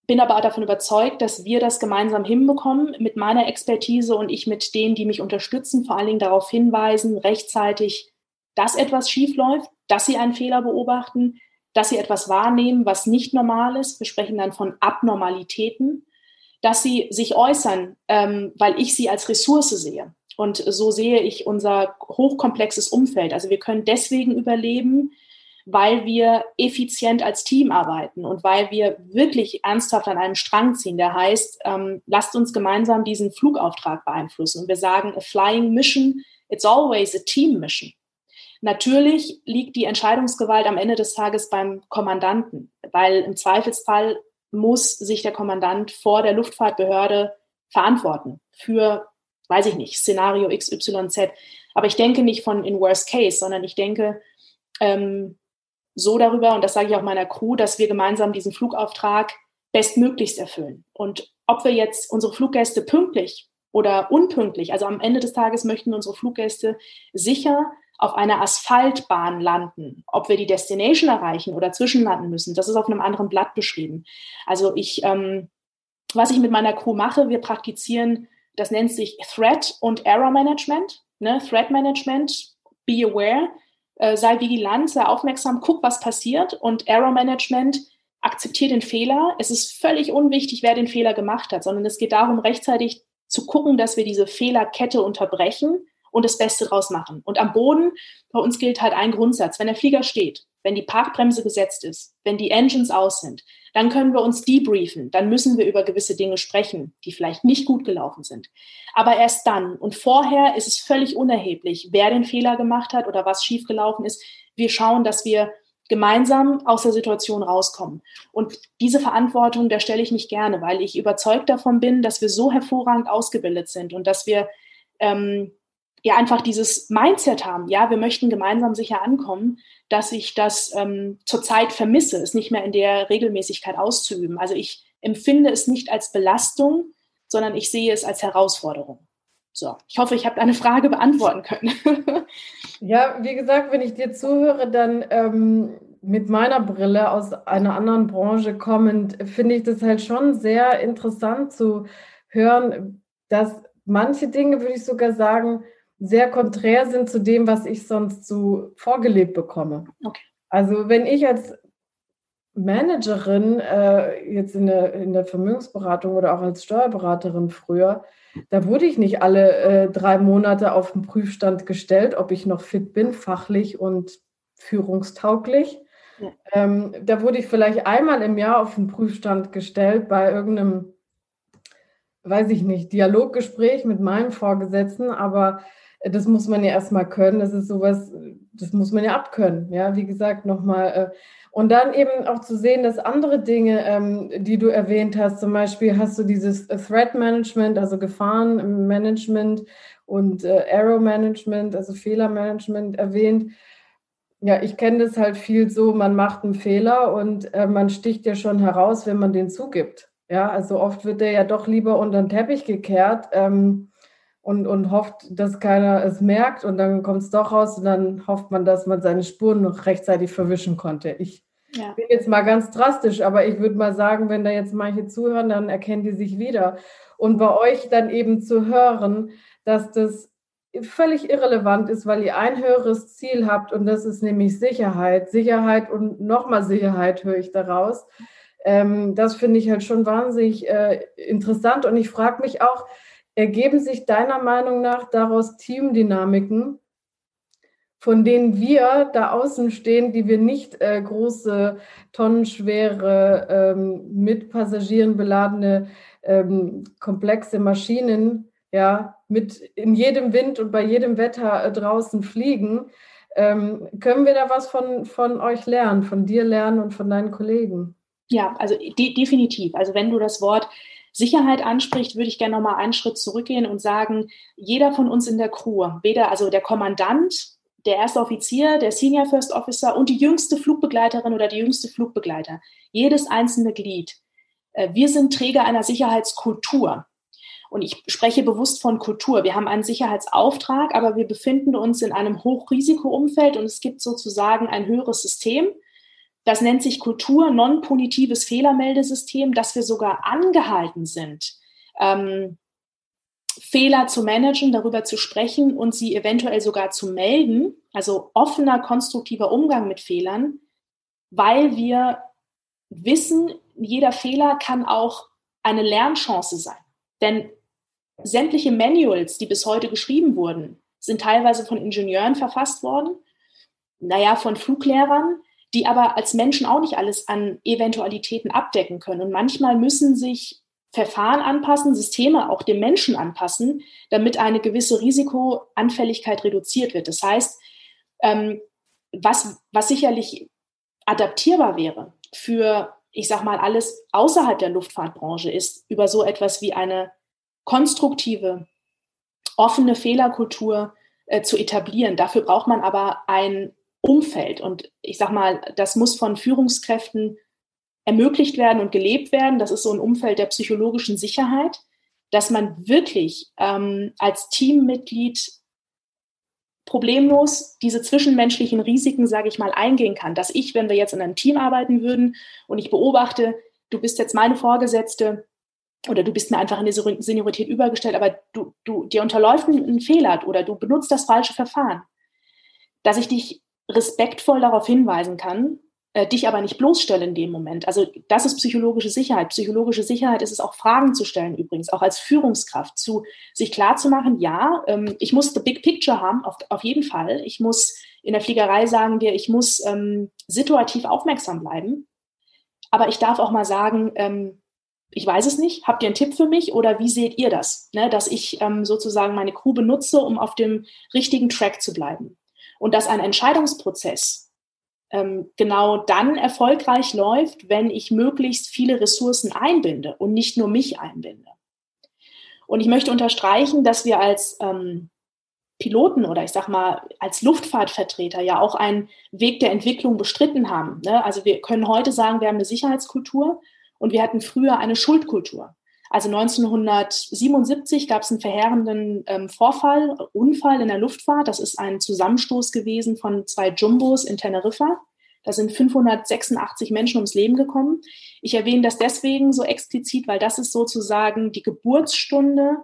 bin aber auch davon überzeugt, dass wir das gemeinsam hinbekommen mit meiner Expertise und ich mit denen, die mich unterstützen, vor allen Dingen darauf hinweisen, rechtzeitig, dass etwas schief läuft, dass sie einen Fehler beobachten, dass sie etwas wahrnehmen, was nicht normal ist. Wir sprechen dann von Abnormalitäten dass sie sich äußern, ähm, weil ich sie als Ressource sehe. Und so sehe ich unser hochkomplexes Umfeld. Also wir können deswegen überleben, weil wir effizient als Team arbeiten und weil wir wirklich ernsthaft an einem Strang ziehen. Der heißt, ähm, lasst uns gemeinsam diesen Flugauftrag beeinflussen. Und wir sagen, a flying mission, it's always a team mission. Natürlich liegt die Entscheidungsgewalt am Ende des Tages beim Kommandanten, weil im Zweifelsfall muss sich der Kommandant vor der Luftfahrtbehörde verantworten für, weiß ich nicht, Szenario XYZ. Aber ich denke nicht von in Worst Case, sondern ich denke ähm, so darüber, und das sage ich auch meiner Crew, dass wir gemeinsam diesen Flugauftrag bestmöglichst erfüllen. Und ob wir jetzt unsere Fluggäste pünktlich oder unpünktlich, also am Ende des Tages möchten unsere Fluggäste sicher auf einer Asphaltbahn landen. Ob wir die Destination erreichen oder zwischenlanden müssen, das ist auf einem anderen Blatt beschrieben. Also ich, ähm, was ich mit meiner Crew mache, wir praktizieren, das nennt sich Threat und Error Management. Ne? Threat Management, be aware, äh, sei vigilant, sei aufmerksam, guck, was passiert. Und Error Management, akzeptiere den Fehler. Es ist völlig unwichtig, wer den Fehler gemacht hat, sondern es geht darum, rechtzeitig zu gucken, dass wir diese Fehlerkette unterbrechen und das Beste draus machen. Und am Boden, bei uns gilt halt ein Grundsatz. Wenn der Flieger steht, wenn die Parkbremse gesetzt ist, wenn die Engines aus sind, dann können wir uns debriefen. Dann müssen wir über gewisse Dinge sprechen, die vielleicht nicht gut gelaufen sind. Aber erst dann. Und vorher ist es völlig unerheblich, wer den Fehler gemacht hat oder was schiefgelaufen ist. Wir schauen, dass wir gemeinsam aus der Situation rauskommen. Und diese Verantwortung, der stelle ich mich gerne, weil ich überzeugt davon bin, dass wir so hervorragend ausgebildet sind und dass wir ähm, ja einfach dieses Mindset haben, ja, wir möchten gemeinsam sicher ankommen, dass ich das ähm, zurzeit vermisse, es nicht mehr in der Regelmäßigkeit auszuüben. Also ich empfinde es nicht als Belastung, sondern ich sehe es als Herausforderung. So, ich hoffe, ich habe deine Frage beantworten können. *laughs* ja, wie gesagt, wenn ich dir zuhöre, dann ähm, mit meiner Brille aus einer anderen Branche kommend, finde ich das halt schon sehr interessant zu hören, dass manche Dinge, würde ich sogar sagen, sehr konträr sind zu dem, was ich sonst so vorgelebt bekomme. Okay. Also wenn ich als Managerin äh, jetzt in der, in der Vermögensberatung oder auch als Steuerberaterin früher, da wurde ich nicht alle äh, drei Monate auf den Prüfstand gestellt, ob ich noch fit bin, fachlich und führungstauglich. Ja. Ähm, da wurde ich vielleicht einmal im Jahr auf den Prüfstand gestellt bei irgendeinem, weiß ich nicht, Dialoggespräch mit meinem Vorgesetzten, aber das muss man ja erstmal können. Das ist sowas, das muss man ja abkönnen. Ja, wie gesagt, nochmal. Äh, und dann eben auch zu sehen, dass andere Dinge, ähm, die du erwähnt hast, zum Beispiel hast du dieses Threat Management, also Gefahrenmanagement und äh, Error Management, also Fehlermanagement erwähnt. Ja, ich kenne das halt viel so, man macht einen Fehler und äh, man sticht ja schon heraus, wenn man den zugibt. Ja, also oft wird der ja doch lieber unter den Teppich gekehrt. Ähm, und, und hofft, dass keiner es merkt und dann kommt es doch raus und dann hofft man, dass man seine Spuren noch rechtzeitig verwischen konnte. Ich ja. bin jetzt mal ganz drastisch, aber ich würde mal sagen, wenn da jetzt manche zuhören, dann erkennen die sich wieder. Und bei euch dann eben zu hören, dass das völlig irrelevant ist, weil ihr ein höheres Ziel habt und das ist nämlich Sicherheit. Sicherheit und nochmal Sicherheit höre ich daraus. Ähm, das finde ich halt schon wahnsinnig äh, interessant und ich frage mich auch, Ergeben sich deiner Meinung nach daraus Teamdynamiken, von denen wir da außen stehen, die wir nicht äh, große, tonnenschwere, ähm, mit Passagieren beladene, ähm, komplexe Maschinen, ja, mit in jedem Wind und bei jedem Wetter äh, draußen fliegen. Ähm, können wir da was von, von euch lernen, von dir lernen und von deinen Kollegen? Ja, also de definitiv. Also wenn du das Wort Sicherheit anspricht, würde ich gerne noch mal einen Schritt zurückgehen und sagen, jeder von uns in der Crew, weder also der Kommandant, der erste Offizier, der Senior First Officer und die jüngste Flugbegleiterin oder die jüngste Flugbegleiter, jedes einzelne Glied, äh, wir sind Träger einer Sicherheitskultur. Und ich spreche bewusst von Kultur. Wir haben einen Sicherheitsauftrag, aber wir befinden uns in einem Hochrisikoumfeld und es gibt sozusagen ein höheres System, das nennt sich Kultur, non-punitives Fehlermeldesystem, dass wir sogar angehalten sind, ähm, Fehler zu managen, darüber zu sprechen und sie eventuell sogar zu melden. Also offener, konstruktiver Umgang mit Fehlern, weil wir wissen, jeder Fehler kann auch eine Lernchance sein. Denn sämtliche Manuals, die bis heute geschrieben wurden, sind teilweise von Ingenieuren verfasst worden, naja, von Fluglehrern, die aber als Menschen auch nicht alles an Eventualitäten abdecken können. Und manchmal müssen sich Verfahren anpassen, Systeme auch dem Menschen anpassen, damit eine gewisse Risikoanfälligkeit reduziert wird. Das heißt, ähm, was, was sicherlich adaptierbar wäre für, ich sag mal, alles außerhalb der Luftfahrtbranche ist, über so etwas wie eine konstruktive, offene Fehlerkultur äh, zu etablieren. Dafür braucht man aber ein Umfeld. Und ich sage mal, das muss von Führungskräften ermöglicht werden und gelebt werden. Das ist so ein Umfeld der psychologischen Sicherheit, dass man wirklich ähm, als Teammitglied problemlos diese zwischenmenschlichen Risiken, sage ich mal, eingehen kann. Dass ich, wenn wir jetzt in einem Team arbeiten würden und ich beobachte, du bist jetzt meine Vorgesetzte oder du bist mir einfach in der Seniorität übergestellt, aber du, du, dir unterläuft ein Fehler oder du benutzt das falsche Verfahren, dass ich dich respektvoll darauf hinweisen kann, äh, dich aber nicht bloßstellen in dem Moment. Also das ist psychologische Sicherheit. Psychologische Sicherheit ist es auch Fragen zu stellen übrigens, auch als Führungskraft, zu sich klarzumachen, ja, ähm, ich muss the big picture haben, auf, auf jeden Fall. Ich muss in der Fliegerei sagen wir, ich muss ähm, situativ aufmerksam bleiben. Aber ich darf auch mal sagen, ähm, ich weiß es nicht, habt ihr einen Tipp für mich oder wie seht ihr das? Ne, dass ich ähm, sozusagen meine Crew benutze, um auf dem richtigen Track zu bleiben und dass ein Entscheidungsprozess ähm, genau dann erfolgreich läuft, wenn ich möglichst viele Ressourcen einbinde und nicht nur mich einbinde. Und ich möchte unterstreichen, dass wir als ähm, Piloten oder ich sag mal als Luftfahrtvertreter ja auch einen Weg der Entwicklung bestritten haben. Ne? Also wir können heute sagen, wir haben eine Sicherheitskultur und wir hatten früher eine Schuldkultur. Also 1977 gab es einen verheerenden ähm, Vorfall, Unfall in der Luftfahrt. Das ist ein Zusammenstoß gewesen von zwei Jumbos in Teneriffa. Da sind 586 Menschen ums Leben gekommen. Ich erwähne das deswegen so explizit, weil das ist sozusagen die Geburtsstunde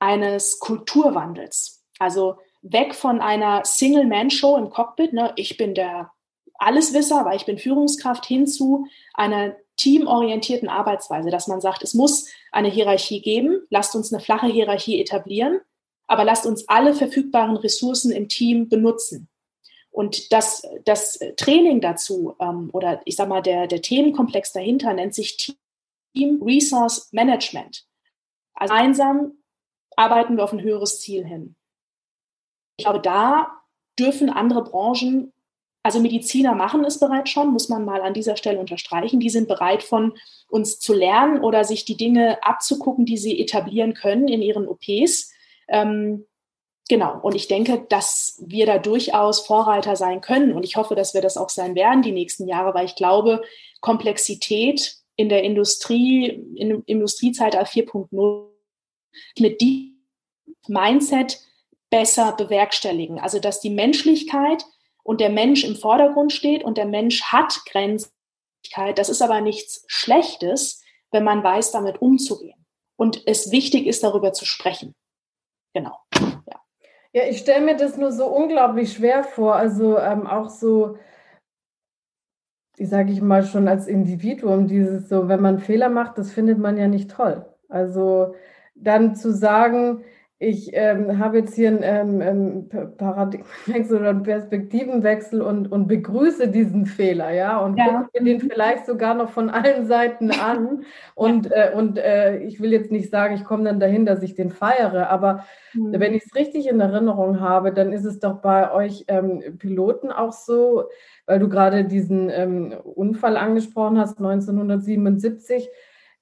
eines Kulturwandels. Also weg von einer Single-Man-Show im Cockpit, ne, ich bin der Alleswisser, weil ich bin Führungskraft, hin zu einer teamorientierten Arbeitsweise, dass man sagt, es muss eine Hierarchie geben, lasst uns eine flache Hierarchie etablieren, aber lasst uns alle verfügbaren Ressourcen im Team benutzen. Und das, das Training dazu ähm, oder ich sage mal, der, der Themenkomplex dahinter nennt sich Team Resource Management. Also gemeinsam arbeiten wir auf ein höheres Ziel hin. Ich glaube, da dürfen andere Branchen also Mediziner machen es bereits schon, muss man mal an dieser Stelle unterstreichen. Die sind bereit, von uns zu lernen oder sich die Dinge abzugucken, die sie etablieren können in ihren OPs. Ähm, genau. Und ich denke, dass wir da durchaus Vorreiter sein können. Und ich hoffe, dass wir das auch sein werden die nächsten Jahre, weil ich glaube, Komplexität in der Industrie, im Industriezeitalter 4.0 mit diesem Mindset besser bewerkstelligen. Also, dass die Menschlichkeit und der Mensch im Vordergrund steht und der Mensch hat Grenzlichkeit. Das ist aber nichts Schlechtes, wenn man weiß, damit umzugehen. Und es wichtig ist, darüber zu sprechen. Genau. Ja, ja ich stelle mir das nur so unglaublich schwer vor. Also ähm, auch so, wie sage ich mal, schon als Individuum, dieses so, wenn man Fehler macht, das findet man ja nicht toll. Also dann zu sagen, ich ähm, habe jetzt hier einen ähm, ähm Paradigmenwechsel oder einen Perspektivenwechsel und, und begrüße diesen Fehler, ja, und ja. gucke mir den vielleicht sogar noch von allen Seiten *laughs* an. Und, ja. äh, und äh, ich will jetzt nicht sagen, ich komme dann dahin, dass ich den feiere, aber mhm. wenn ich es richtig in Erinnerung habe, dann ist es doch bei euch ähm, Piloten auch so, weil du gerade diesen ähm, Unfall angesprochen hast, 1977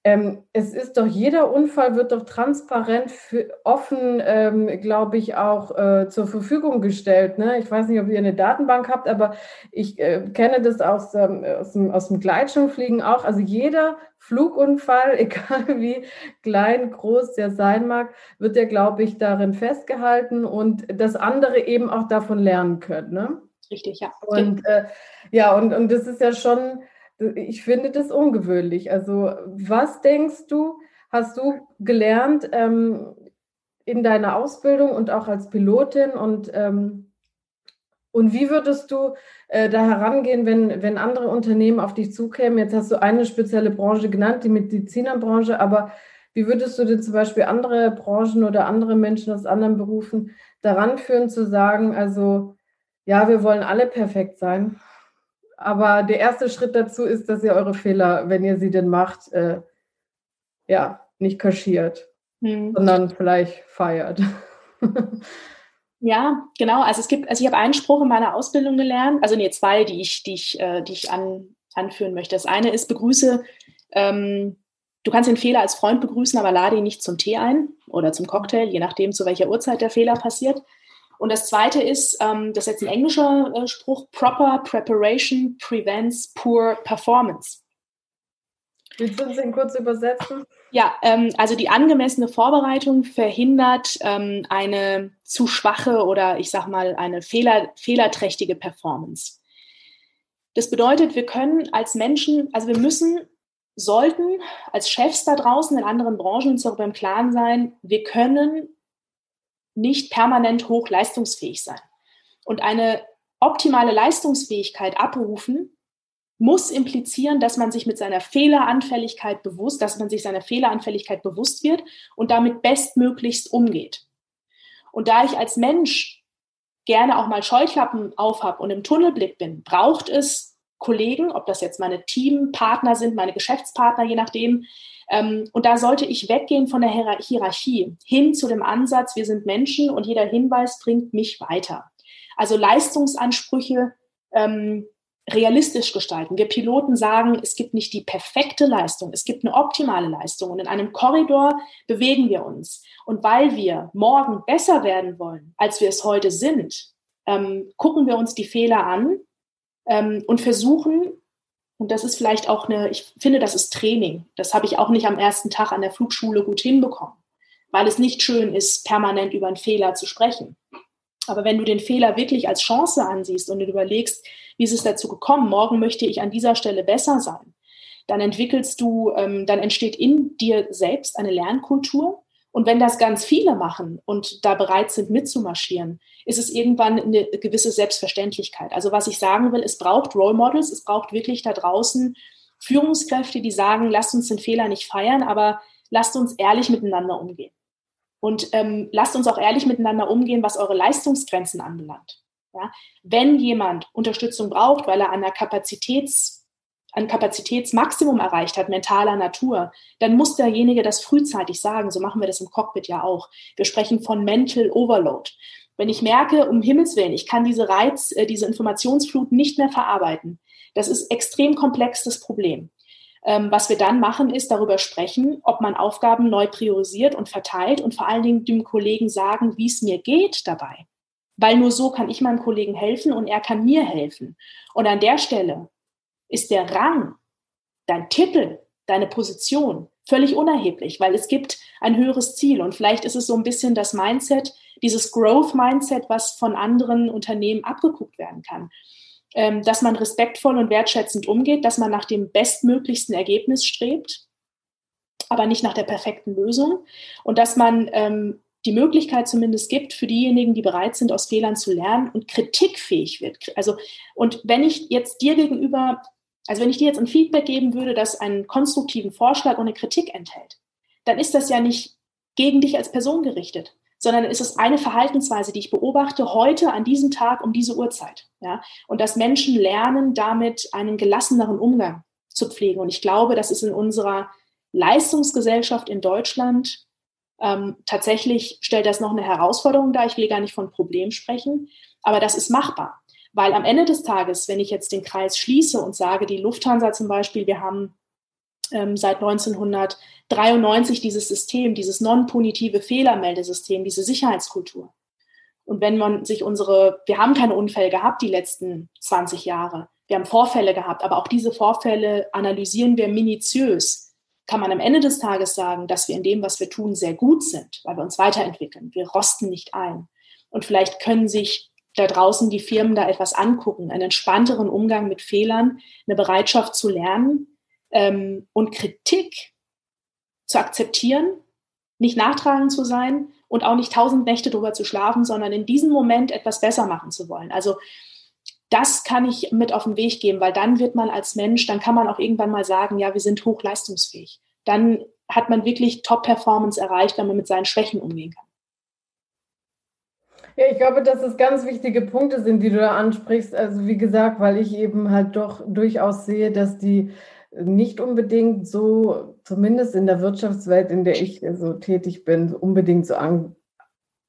ähm, es ist doch, jeder Unfall wird doch transparent, für, offen, ähm, glaube ich, auch äh, zur Verfügung gestellt. Ne? Ich weiß nicht, ob ihr eine Datenbank habt, aber ich äh, kenne das aus, ähm, aus, dem, aus dem Gleitschirmfliegen auch. Also jeder Flugunfall, *laughs* egal wie klein, groß der sein mag, wird ja, glaube ich, darin festgehalten und dass andere eben auch davon lernen können. Ne? Richtig, ja. Und äh, ja, und, und das ist ja schon ich finde das ungewöhnlich. Also was denkst du, hast du gelernt ähm, in deiner Ausbildung und auch als Pilotin und ähm, und wie würdest du äh, da herangehen, wenn, wenn andere Unternehmen auf dich zukämen? Jetzt hast du eine spezielle Branche genannt, die Medizinerbranche, aber wie würdest du denn zum Beispiel andere Branchen oder andere Menschen aus anderen Berufen daran führen, zu sagen, also ja, wir wollen alle perfekt sein? Aber der erste Schritt dazu ist, dass ihr eure Fehler, wenn ihr sie denn macht, äh, ja, nicht kaschiert, hm. sondern vielleicht feiert. *laughs* Ja, genau. Also es gibt, also ich habe einen Spruch in meiner Ausbildung gelernt, also nee, zwei, die ich, die ich, äh, die ich an, anführen möchte. Das eine ist, begrüße, ähm, du kannst den Fehler als Freund begrüßen, aber lade ihn nicht zum Tee ein oder zum Cocktail, je nachdem, zu welcher Uhrzeit der Fehler passiert. Und das zweite ist, ähm, das ist jetzt ein englischer äh, Spruch, Proper Preparation prevents poor performance. Willst du uns den kurz übersetzen? Ja, ähm, also die angemessene Vorbereitung verhindert ähm, eine zu schwache oder ich sag mal eine fehler, fehlerträchtige Performance. Das bedeutet, wir können als Menschen, also wir müssen, sollten als Chefs da draußen in anderen Branchen uns darüber im Klaren sein, wir können nicht permanent hoch leistungsfähig sein. Und eine optimale Leistungsfähigkeit abrufen muss implizieren, dass man sich mit seiner Fehleranfälligkeit bewusst, dass man sich seiner Fehleranfälligkeit bewusst wird und damit bestmöglichst umgeht. Und da ich als Mensch gerne auch mal Scheuklappen aufhab und im Tunnelblick bin, braucht es Kollegen, ob das jetzt meine Teampartner sind, meine Geschäftspartner, je nachdem, und da sollte ich weggehen von der Hierarchie hin zu dem Ansatz, wir sind Menschen und jeder Hinweis bringt mich weiter. Also Leistungsansprüche ähm, realistisch gestalten. Wir Piloten sagen, es gibt nicht die perfekte Leistung, es gibt eine optimale Leistung. Und in einem Korridor bewegen wir uns. Und weil wir morgen besser werden wollen, als wir es heute sind, ähm, gucken wir uns die Fehler an ähm, und versuchen, und das ist vielleicht auch eine, ich finde, das ist Training. Das habe ich auch nicht am ersten Tag an der Flugschule gut hinbekommen, weil es nicht schön ist, permanent über einen Fehler zu sprechen. Aber wenn du den Fehler wirklich als Chance ansiehst und überlegst, wie ist es dazu gekommen, morgen möchte ich an dieser Stelle besser sein, dann entwickelst du, ähm, dann entsteht in dir selbst eine Lernkultur. Und wenn das ganz viele machen und da bereit sind mitzumarschieren, ist es irgendwann eine gewisse Selbstverständlichkeit. Also was ich sagen will, es braucht Role Models, es braucht wirklich da draußen Führungskräfte, die sagen, lasst uns den Fehler nicht feiern, aber lasst uns ehrlich miteinander umgehen. Und ähm, lasst uns auch ehrlich miteinander umgehen, was eure Leistungsgrenzen anbelangt. Ja? Wenn jemand Unterstützung braucht, weil er an der Kapazitäts ein Kapazitätsmaximum erreicht hat, mentaler Natur, dann muss derjenige das frühzeitig sagen. So machen wir das im Cockpit ja auch. Wir sprechen von Mental Overload. Wenn ich merke, um Himmels Willen, ich kann diese Reiz, äh, diese Informationsflut nicht mehr verarbeiten, das ist extrem komplex das Problem. Ähm, was wir dann machen, ist darüber sprechen, ob man Aufgaben neu priorisiert und verteilt und vor allen Dingen dem Kollegen sagen, wie es mir geht dabei. Weil nur so kann ich meinem Kollegen helfen und er kann mir helfen. Und an der Stelle ist der Rang, dein Titel, deine Position völlig unerheblich, weil es gibt ein höheres Ziel. Und vielleicht ist es so ein bisschen das Mindset, dieses Growth-Mindset, was von anderen Unternehmen abgeguckt werden kann. Ähm, dass man respektvoll und wertschätzend umgeht, dass man nach dem bestmöglichsten Ergebnis strebt, aber nicht nach der perfekten Lösung und dass man ähm, die Möglichkeit zumindest gibt für diejenigen, die bereit sind, aus Fehlern zu lernen und kritikfähig wird. Also, und wenn ich jetzt dir gegenüber, also wenn ich dir jetzt ein Feedback geben würde, das einen konstruktiven Vorschlag und eine Kritik enthält, dann ist das ja nicht gegen dich als Person gerichtet, sondern ist es eine Verhaltensweise, die ich beobachte heute an diesem Tag um diese Uhrzeit. Ja? Und dass Menschen lernen, damit einen gelasseneren Umgang zu pflegen. Und ich glaube, das ist in unserer Leistungsgesellschaft in Deutschland ähm, tatsächlich stellt das noch eine Herausforderung dar. Ich will gar nicht von Problem sprechen, aber das ist machbar. Weil am Ende des Tages, wenn ich jetzt den Kreis schließe und sage, die Lufthansa zum Beispiel, wir haben ähm, seit 1993 dieses System, dieses non-punitive Fehlermeldesystem, diese Sicherheitskultur. Und wenn man sich unsere, wir haben keine Unfälle gehabt die letzten 20 Jahre. Wir haben Vorfälle gehabt, aber auch diese Vorfälle analysieren wir minutiös. Kann man am Ende des Tages sagen, dass wir in dem, was wir tun, sehr gut sind, weil wir uns weiterentwickeln. Wir rosten nicht ein. Und vielleicht können sich da draußen die Firmen da etwas angucken, einen entspannteren Umgang mit Fehlern, eine Bereitschaft zu lernen, ähm, und Kritik zu akzeptieren, nicht nachtragend zu sein und auch nicht tausend Nächte drüber zu schlafen, sondern in diesem Moment etwas besser machen zu wollen. Also das kann ich mit auf den Weg geben, weil dann wird man als Mensch, dann kann man auch irgendwann mal sagen, ja, wir sind hochleistungsfähig. Dann hat man wirklich Top-Performance erreicht, wenn man mit seinen Schwächen umgehen kann. Ja, ich glaube, dass es ganz wichtige Punkte sind, die du da ansprichst. Also wie gesagt, weil ich eben halt doch durchaus sehe, dass die nicht unbedingt so, zumindest in der Wirtschaftswelt, in der ich so tätig bin, unbedingt so an,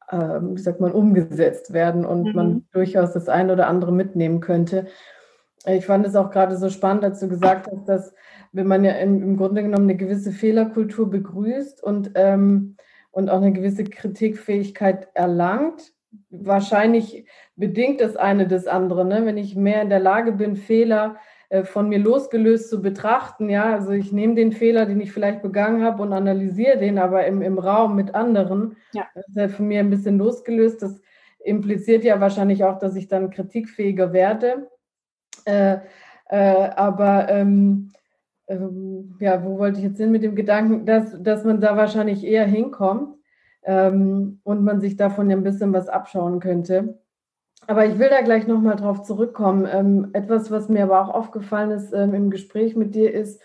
äh, wie sagt man, umgesetzt werden und mhm. man durchaus das eine oder andere mitnehmen könnte. Ich fand es auch gerade so spannend, als du gesagt hast, dass wenn man ja im, im Grunde genommen eine gewisse Fehlerkultur begrüßt und, ähm, und auch eine gewisse Kritikfähigkeit erlangt, wahrscheinlich bedingt das eine das andere. Ne? Wenn ich mehr in der Lage bin, Fehler äh, von mir losgelöst zu betrachten. Ja, also ich nehme den Fehler, den ich vielleicht begangen habe und analysiere den aber im, im Raum mit anderen. Ja. Das ist ja von mir ein bisschen losgelöst. Das impliziert ja wahrscheinlich auch, dass ich dann kritikfähiger werde. Äh, äh, aber ähm, ähm, ja, wo wollte ich jetzt hin mit dem Gedanken, dass, dass man da wahrscheinlich eher hinkommt ähm, und man sich davon ja ein bisschen was abschauen könnte. Aber ich will da gleich nochmal drauf zurückkommen. Ähm, etwas, was mir aber auch aufgefallen ist ähm, im Gespräch mit dir, ist,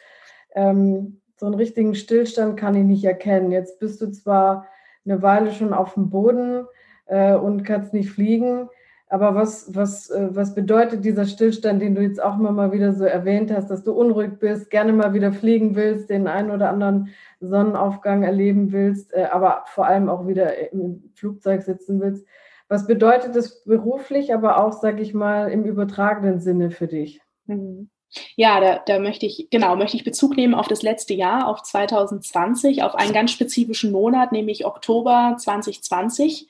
ähm, so einen richtigen Stillstand kann ich nicht erkennen. Jetzt bist du zwar eine Weile schon auf dem Boden äh, und kannst nicht fliegen, aber was, was, äh, was bedeutet dieser Stillstand, den du jetzt auch mal, mal wieder so erwähnt hast, dass du unruhig bist, gerne mal wieder fliegen willst, den einen oder anderen Sonnenaufgang erleben willst, äh, aber vor allem auch wieder im Flugzeug sitzen willst? Was bedeutet das beruflich, aber auch, sage ich mal, im übertragenen Sinne für dich? Mhm. Ja, da, da möchte ich, genau, möchte ich Bezug nehmen auf das letzte Jahr, auf 2020, auf einen ganz spezifischen Monat, nämlich Oktober 2020.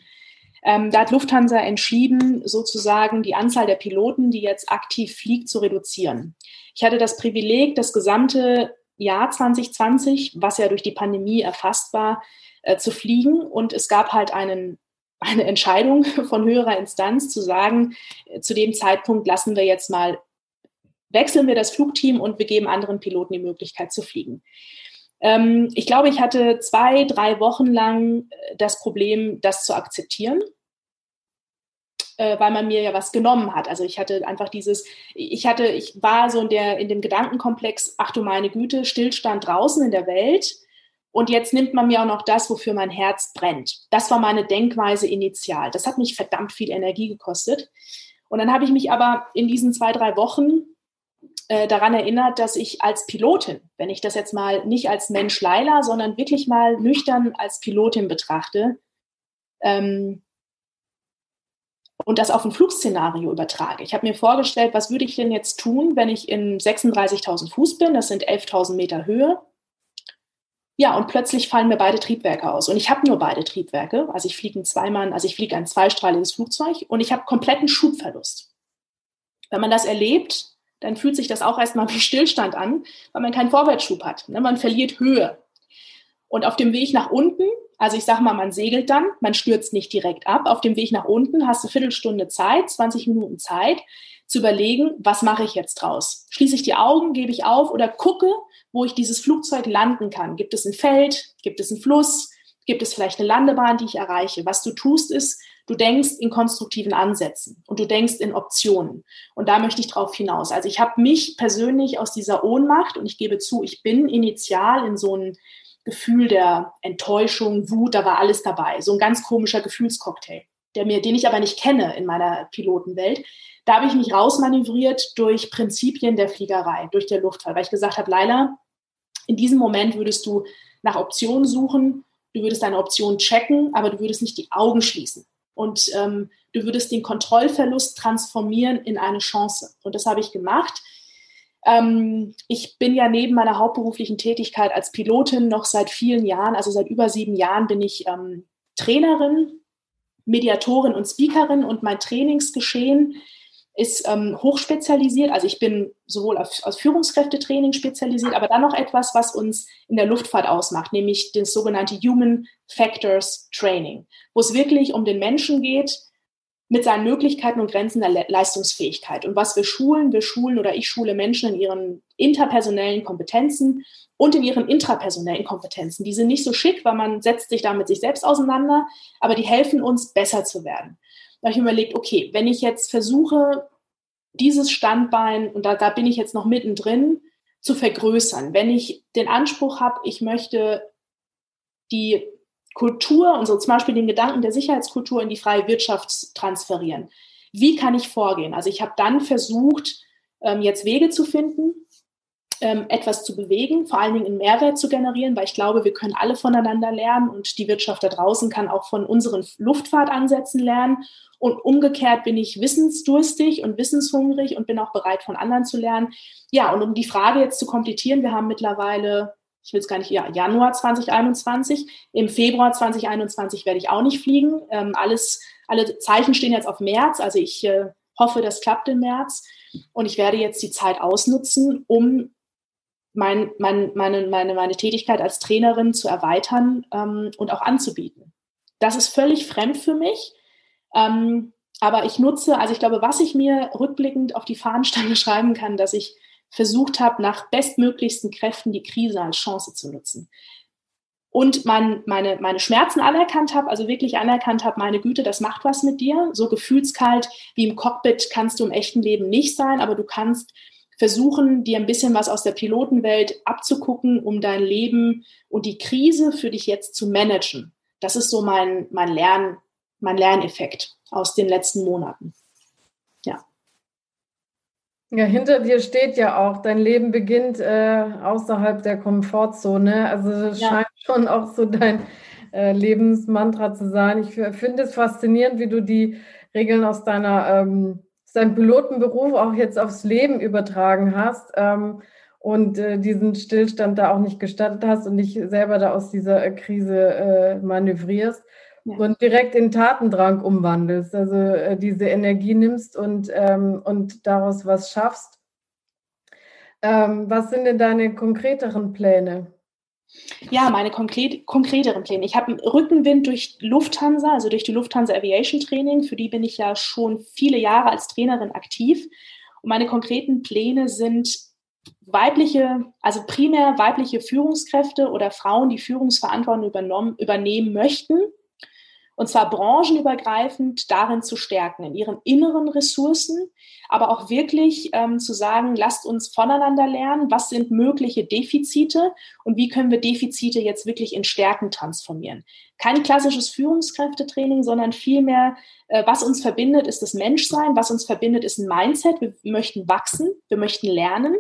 Ähm, da hat Lufthansa entschieden, sozusagen die Anzahl der Piloten, die jetzt aktiv fliegt, zu reduzieren. Ich hatte das Privileg, das gesamte Jahr 2020, was ja durch die Pandemie erfasst war, äh, zu fliegen. Und es gab halt einen *laughs* eine Entscheidung von höherer Instanz zu sagen, äh, zu dem Zeitpunkt lassen wir jetzt mal, wechseln wir das Flugteam und wir geben anderen Piloten die Möglichkeit zu fliegen. Ähm, ich glaube, ich hatte zwei, drei Wochen lang äh, das Problem, das zu akzeptieren äh, weil man mir ja was genommen hat. Also ich hatte einfach dieses, ich hatte, ich war so in der, in dem Gedankenkomplex, ach du meine Güte, Stillstand draußen in der Welt. Und jetzt nimmt man mir auch noch das, wofür mein Herz brennt. Das war meine Denkweise initial. Das hat mich verdammt viel Energie gekostet. Und dann habe ich mich aber in diesen zwei, drei Wochen äh, daran erinnert, dass ich als Pilotin, wenn ich das jetzt mal nicht als Mensch Leila, sondern wirklich mal nüchtern als Pilotin betrachte, ähm, und das auf ein Flugszenario übertrage. Ich habe mir vorgestellt, was würde ich denn jetzt tun, wenn ich in 36.000 Fuß bin, das sind 11.000 Meter Höhe. Ja, und plötzlich fallen mir beide Triebwerke aus. Und ich habe nur beide Triebwerke. Also ich fliege ein also ich fliege ein zweistrahliges Flugzeug und ich habe kompletten Schubverlust. Wenn man das erlebt, dann fühlt sich das auch erstmal wie Stillstand an, weil man keinen Vorwärtsschub hat. Ne? Man verliert Höhe. Und auf dem Weg nach unten also ich sage mal, man segelt dann, man stürzt nicht direkt ab. Auf dem Weg nach unten hast du Viertelstunde Zeit, 20 Minuten Zeit, zu überlegen, was mache ich jetzt draus? Schließe ich die Augen, gebe ich auf oder gucke, wo ich dieses Flugzeug landen kann. Gibt es ein Feld? Gibt es einen Fluss? Gibt es vielleicht eine Landebahn, die ich erreiche? Was du tust, ist, du denkst in konstruktiven Ansätzen und du denkst in Optionen. Und da möchte ich drauf hinaus. Also ich habe mich persönlich aus dieser Ohnmacht und ich gebe zu, ich bin initial in so einen Gefühl der Enttäuschung, Wut, da war alles dabei. So ein ganz komischer Gefühlscocktail, der mir, den ich aber nicht kenne in meiner Pilotenwelt. Da habe ich mich rausmanövriert durch Prinzipien der Fliegerei, durch der Luftfahrt, weil ich gesagt habe, Leila, in diesem Moment würdest du nach Optionen suchen, du würdest deine Option checken, aber du würdest nicht die Augen schließen. Und ähm, du würdest den Kontrollverlust transformieren in eine Chance. Und das habe ich gemacht. Ähm, ich bin ja neben meiner hauptberuflichen Tätigkeit als Pilotin noch seit vielen Jahren, also seit über sieben Jahren, bin ich ähm, Trainerin, Mediatorin und Speakerin und mein Trainingsgeschehen ist ähm, hochspezialisiert. Also ich bin sowohl auf, auf Führungskräftetraining spezialisiert, aber dann noch etwas, was uns in der Luftfahrt ausmacht, nämlich das sogenannte Human Factors Training, wo es wirklich um den Menschen geht, mit seinen Möglichkeiten und Grenzen der Le Leistungsfähigkeit. Und was wir schulen, wir schulen oder ich schule Menschen in ihren interpersonellen Kompetenzen und in ihren intrapersonellen Kompetenzen. Die sind nicht so schick, weil man setzt sich da mit sich selbst auseinander, aber die helfen uns, besser zu werden. Da habe ich mir überlegt, okay, wenn ich jetzt versuche, dieses Standbein, und da, da bin ich jetzt noch mittendrin, zu vergrößern, wenn ich den Anspruch habe, ich möchte die Kultur und so zum Beispiel den Gedanken der Sicherheitskultur in die freie Wirtschaft transferieren. Wie kann ich vorgehen? Also ich habe dann versucht, ähm, jetzt Wege zu finden, etwas zu bewegen, vor allen Dingen einen Mehrwert zu generieren, weil ich glaube, wir können alle voneinander lernen und die Wirtschaft da draußen kann auch von unseren Luftfahrtansätzen lernen. Und umgekehrt bin ich wissensdurstig und wissenshungrig und bin auch bereit, von anderen zu lernen. Ja, und um die Frage jetzt zu komplettieren, wir haben mittlerweile ich will es gar nicht, ja, Januar 2021. Im Februar 2021 werde ich auch nicht fliegen. Ähm, alles, alle Zeichen stehen jetzt auf März. Also ich äh, hoffe, das klappt im März. Und ich werde jetzt die Zeit ausnutzen, um mein, mein, meine, meine, meine Tätigkeit als Trainerin zu erweitern ähm, und auch anzubieten. Das ist völlig fremd für mich. Ähm, aber ich nutze, also ich glaube, was ich mir rückblickend auf die Fahnenstange *laughs* schreiben kann, dass ich versucht habe, nach bestmöglichsten Kräften die Krise als Chance zu nutzen. Und mein, meine, meine Schmerzen anerkannt habe, also wirklich anerkannt habe, meine Güte, das macht was mit dir. So gefühlskalt wie im Cockpit kannst du im echten Leben nicht sein, aber du kannst versuchen, dir ein bisschen was aus der Pilotenwelt abzugucken, um dein Leben und die Krise für dich jetzt zu managen. Das ist so mein, mein, Lern, mein Lerneffekt aus den letzten Monaten. Ja, hinter dir steht ja auch, dein Leben beginnt äh, außerhalb der Komfortzone. Also das ja. scheint schon auch so dein äh, Lebensmantra zu sein. Ich finde es faszinierend, wie du die Regeln aus deiner ähm, aus deinem Pilotenberuf auch jetzt aufs Leben übertragen hast ähm, und äh, diesen Stillstand da auch nicht gestattet hast und dich selber da aus dieser äh, Krise äh, manövrierst ja. und direkt in Tatendrang umwandelst, also äh, diese Energie nimmst und, ähm, und daraus was schaffst. Ähm, was sind denn deine konkreteren Pläne? Ja, meine konkret, konkreteren Pläne. Ich habe einen Rückenwind durch Lufthansa, also durch die Lufthansa Aviation Training. Für die bin ich ja schon viele Jahre als Trainerin aktiv. Und meine konkreten Pläne sind weibliche, also primär weibliche Führungskräfte oder Frauen, die Führungsverantwortung übernehmen möchten, und zwar branchenübergreifend darin zu stärken, in ihren inneren Ressourcen, aber auch wirklich ähm, zu sagen, lasst uns voneinander lernen, was sind mögliche Defizite und wie können wir Defizite jetzt wirklich in Stärken transformieren. Kein klassisches Führungskräftetraining, sondern vielmehr, äh, was uns verbindet, ist das Menschsein, was uns verbindet, ist ein Mindset. Wir möchten wachsen, wir möchten lernen.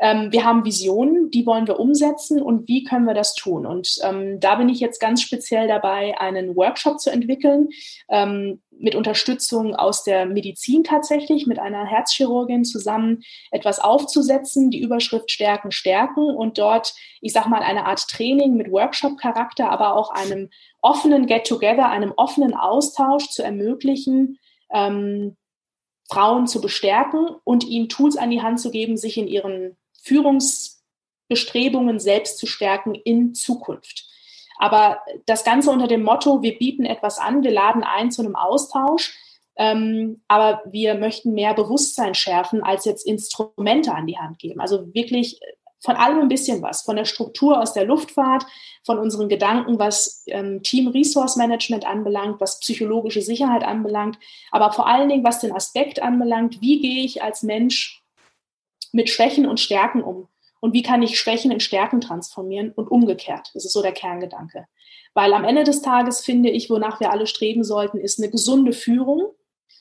Ähm, wir haben Visionen, die wollen wir umsetzen und wie können wir das tun? Und ähm, da bin ich jetzt ganz speziell dabei, einen Workshop zu entwickeln, ähm, mit Unterstützung aus der Medizin tatsächlich, mit einer Herzchirurgin zusammen etwas aufzusetzen, die Überschrift Stärken, Stärken und dort, ich sag mal, eine Art Training mit Workshop-Charakter, aber auch einem offenen Get-Together, einem offenen Austausch zu ermöglichen, ähm, Frauen zu bestärken und ihnen Tools an die Hand zu geben, sich in ihren Führungsbestrebungen selbst zu stärken in Zukunft. Aber das Ganze unter dem Motto, wir bieten etwas an, wir laden ein zu einem Austausch, ähm, aber wir möchten mehr Bewusstsein schärfen, als jetzt Instrumente an die Hand geben. Also wirklich von allem ein bisschen was, von der Struktur aus der Luftfahrt, von unseren Gedanken, was ähm, Team Resource Management anbelangt, was psychologische Sicherheit anbelangt, aber vor allen Dingen, was den Aspekt anbelangt, wie gehe ich als Mensch mit Schwächen und Stärken um? Und wie kann ich Schwächen in Stärken transformieren und umgekehrt? Das ist so der Kerngedanke. Weil am Ende des Tages finde ich, wonach wir alle streben sollten, ist eine gesunde Führung.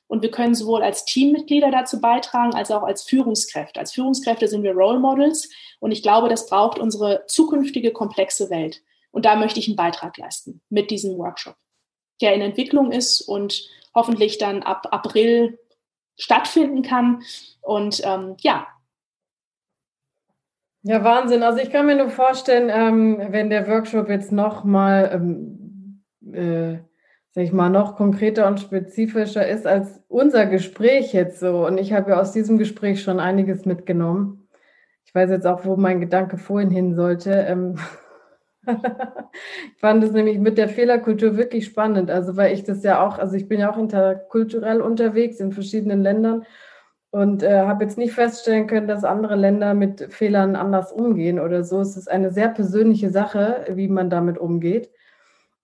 Und wir können sowohl als Teammitglieder dazu beitragen, als auch als Führungskräfte. Als Führungskräfte sind wir Role Models. Und ich glaube, das braucht unsere zukünftige komplexe Welt. Und da möchte ich einen Beitrag leisten mit diesem Workshop, der in Entwicklung ist und hoffentlich dann ab April stattfinden kann. Und ähm, ja, ja, Wahnsinn. Also ich kann mir nur vorstellen, ähm, wenn der Workshop jetzt noch mal, ähm, äh, sag ich mal, noch konkreter und spezifischer ist als unser Gespräch jetzt so. Und ich habe ja aus diesem Gespräch schon einiges mitgenommen. Ich weiß jetzt auch, wo mein Gedanke vorhin hin sollte. Ähm, *laughs* ich fand es nämlich mit der Fehlerkultur wirklich spannend. Also weil ich das ja auch, also ich bin ja auch interkulturell unterwegs in verschiedenen Ländern und äh, habe jetzt nicht feststellen können, dass andere Länder mit Fehlern anders umgehen oder so. Es ist eine sehr persönliche Sache, wie man damit umgeht.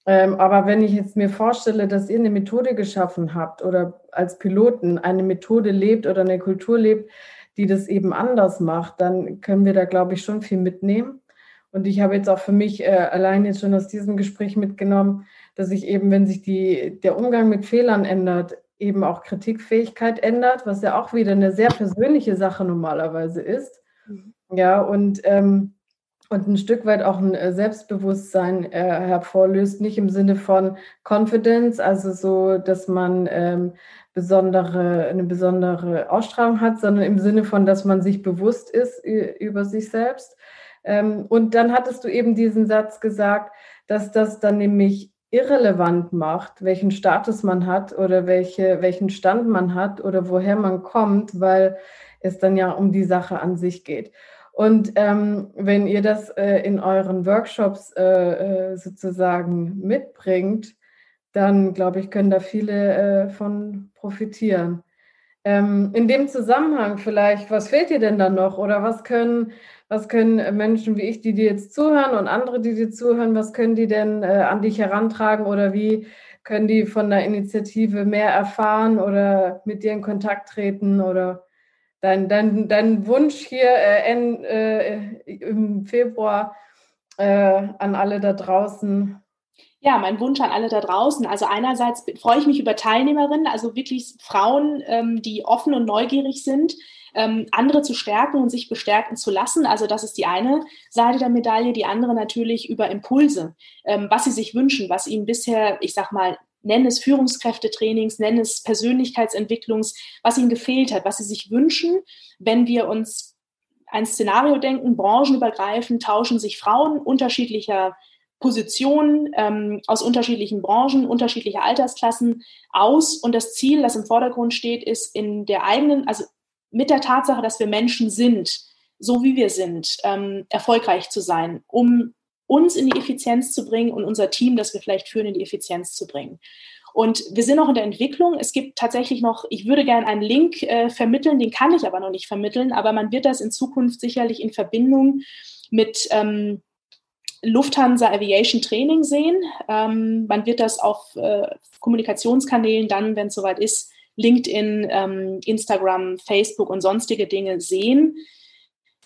Ähm, aber wenn ich jetzt mir vorstelle, dass ihr eine Methode geschaffen habt oder als Piloten eine Methode lebt oder eine Kultur lebt, die das eben anders macht, dann können wir da, glaube ich, schon viel mitnehmen. Und ich habe jetzt auch für mich äh, allein jetzt schon aus diesem Gespräch mitgenommen, dass ich eben, wenn sich die, der Umgang mit Fehlern ändert, eben auch Kritikfähigkeit ändert, was ja auch wieder eine sehr persönliche Sache normalerweise ist. Mhm. Ja, und, ähm, und ein Stück weit auch ein äh, Selbstbewusstsein äh, hervorlöst, nicht im Sinne von Confidence, also so, dass man ähm, besondere, eine besondere Ausstrahlung hat, sondern im Sinne von, dass man sich bewusst ist über sich selbst. Ähm, und dann hattest du eben diesen Satz gesagt, dass das dann nämlich irrelevant macht, welchen Status man hat oder welche, welchen Stand man hat oder woher man kommt, weil es dann ja um die Sache an sich geht. Und ähm, wenn ihr das äh, in euren Workshops äh, äh sozusagen mitbringt, dann glaube ich, können da viele äh, von profitieren. Ähm, in dem Zusammenhang vielleicht, was fehlt dir denn da noch oder was können was können Menschen wie ich, die dir jetzt zuhören und andere, die dir zuhören, was können die denn äh, an dich herantragen oder wie können die von der Initiative mehr erfahren oder mit dir in Kontakt treten oder dein, dein, dein Wunsch hier äh, in, äh, im Februar äh, an alle da draußen? Ja, mein Wunsch an alle da draußen. Also einerseits freue ich mich über Teilnehmerinnen, also wirklich Frauen, ähm, die offen und neugierig sind, ähm, andere zu stärken und sich bestärken zu lassen. Also das ist die eine Seite der Medaille. Die andere natürlich über Impulse, ähm, was sie sich wünschen, was ihnen bisher, ich sag mal, nenn es Führungskräftetrainings, nenn es Persönlichkeitsentwicklungs, was ihnen gefehlt hat, was sie sich wünschen, wenn wir uns ein Szenario denken, branchenübergreifend tauschen sich Frauen unterschiedlicher Positionen ähm, aus unterschiedlichen Branchen, unterschiedlicher Altersklassen aus. Und das Ziel, das im Vordergrund steht, ist in der eigenen, also mit der Tatsache, dass wir Menschen sind, so wie wir sind, ähm, erfolgreich zu sein, um uns in die Effizienz zu bringen und unser Team, das wir vielleicht führen, in die Effizienz zu bringen. Und wir sind noch in der Entwicklung. Es gibt tatsächlich noch, ich würde gerne einen Link äh, vermitteln, den kann ich aber noch nicht vermitteln, aber man wird das in Zukunft sicherlich in Verbindung mit ähm, Lufthansa Aviation Training sehen. Ähm, man wird das auf äh, Kommunikationskanälen dann, wenn es soweit ist, LinkedIn, ähm, Instagram, Facebook und sonstige Dinge sehen.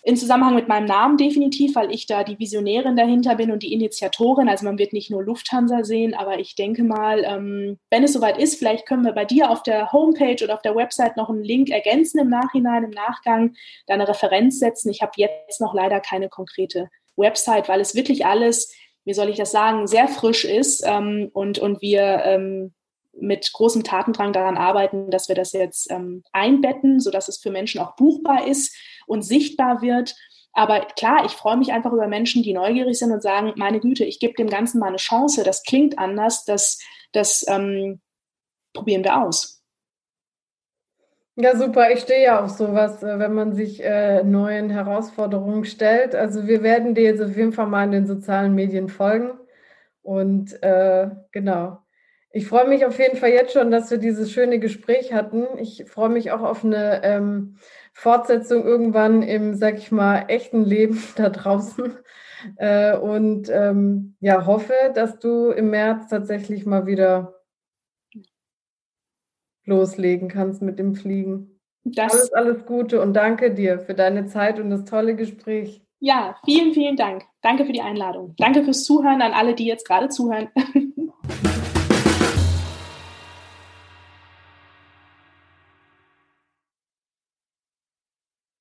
In Zusammenhang mit meinem Namen definitiv, weil ich da die Visionärin dahinter bin und die Initiatorin. Also man wird nicht nur Lufthansa sehen, aber ich denke mal, ähm, wenn es soweit ist, vielleicht können wir bei dir auf der Homepage oder auf der Website noch einen Link ergänzen im Nachhinein, im Nachgang, da eine Referenz setzen. Ich habe jetzt noch leider keine konkrete Website, weil es wirklich alles, wie soll ich das sagen, sehr frisch ist ähm, und, und wir ähm, mit großem Tatendrang daran arbeiten, dass wir das jetzt ähm, einbetten, sodass es für Menschen auch buchbar ist und sichtbar wird. Aber klar, ich freue mich einfach über Menschen, die neugierig sind und sagen, meine Güte, ich gebe dem Ganzen mal eine Chance, das klingt anders, das, das ähm, probieren wir aus. Ja, super. Ich stehe ja auf sowas, äh, wenn man sich äh, neuen Herausforderungen stellt. Also wir werden dir jetzt auf jeden Fall mal in den sozialen Medien folgen. Und äh, genau. Ich freue mich auf jeden Fall jetzt schon, dass wir dieses schöne Gespräch hatten. Ich freue mich auch auf eine ähm, Fortsetzung irgendwann im, sag ich mal, echten Leben *laughs* da draußen. Äh, und ähm, ja, hoffe, dass du im März tatsächlich mal wieder loslegen kannst mit dem Fliegen. Das alles, alles Gute und danke dir für deine Zeit und das tolle Gespräch. Ja, vielen, vielen Dank. Danke für die Einladung. Danke fürs Zuhören an alle, die jetzt gerade zuhören. *laughs*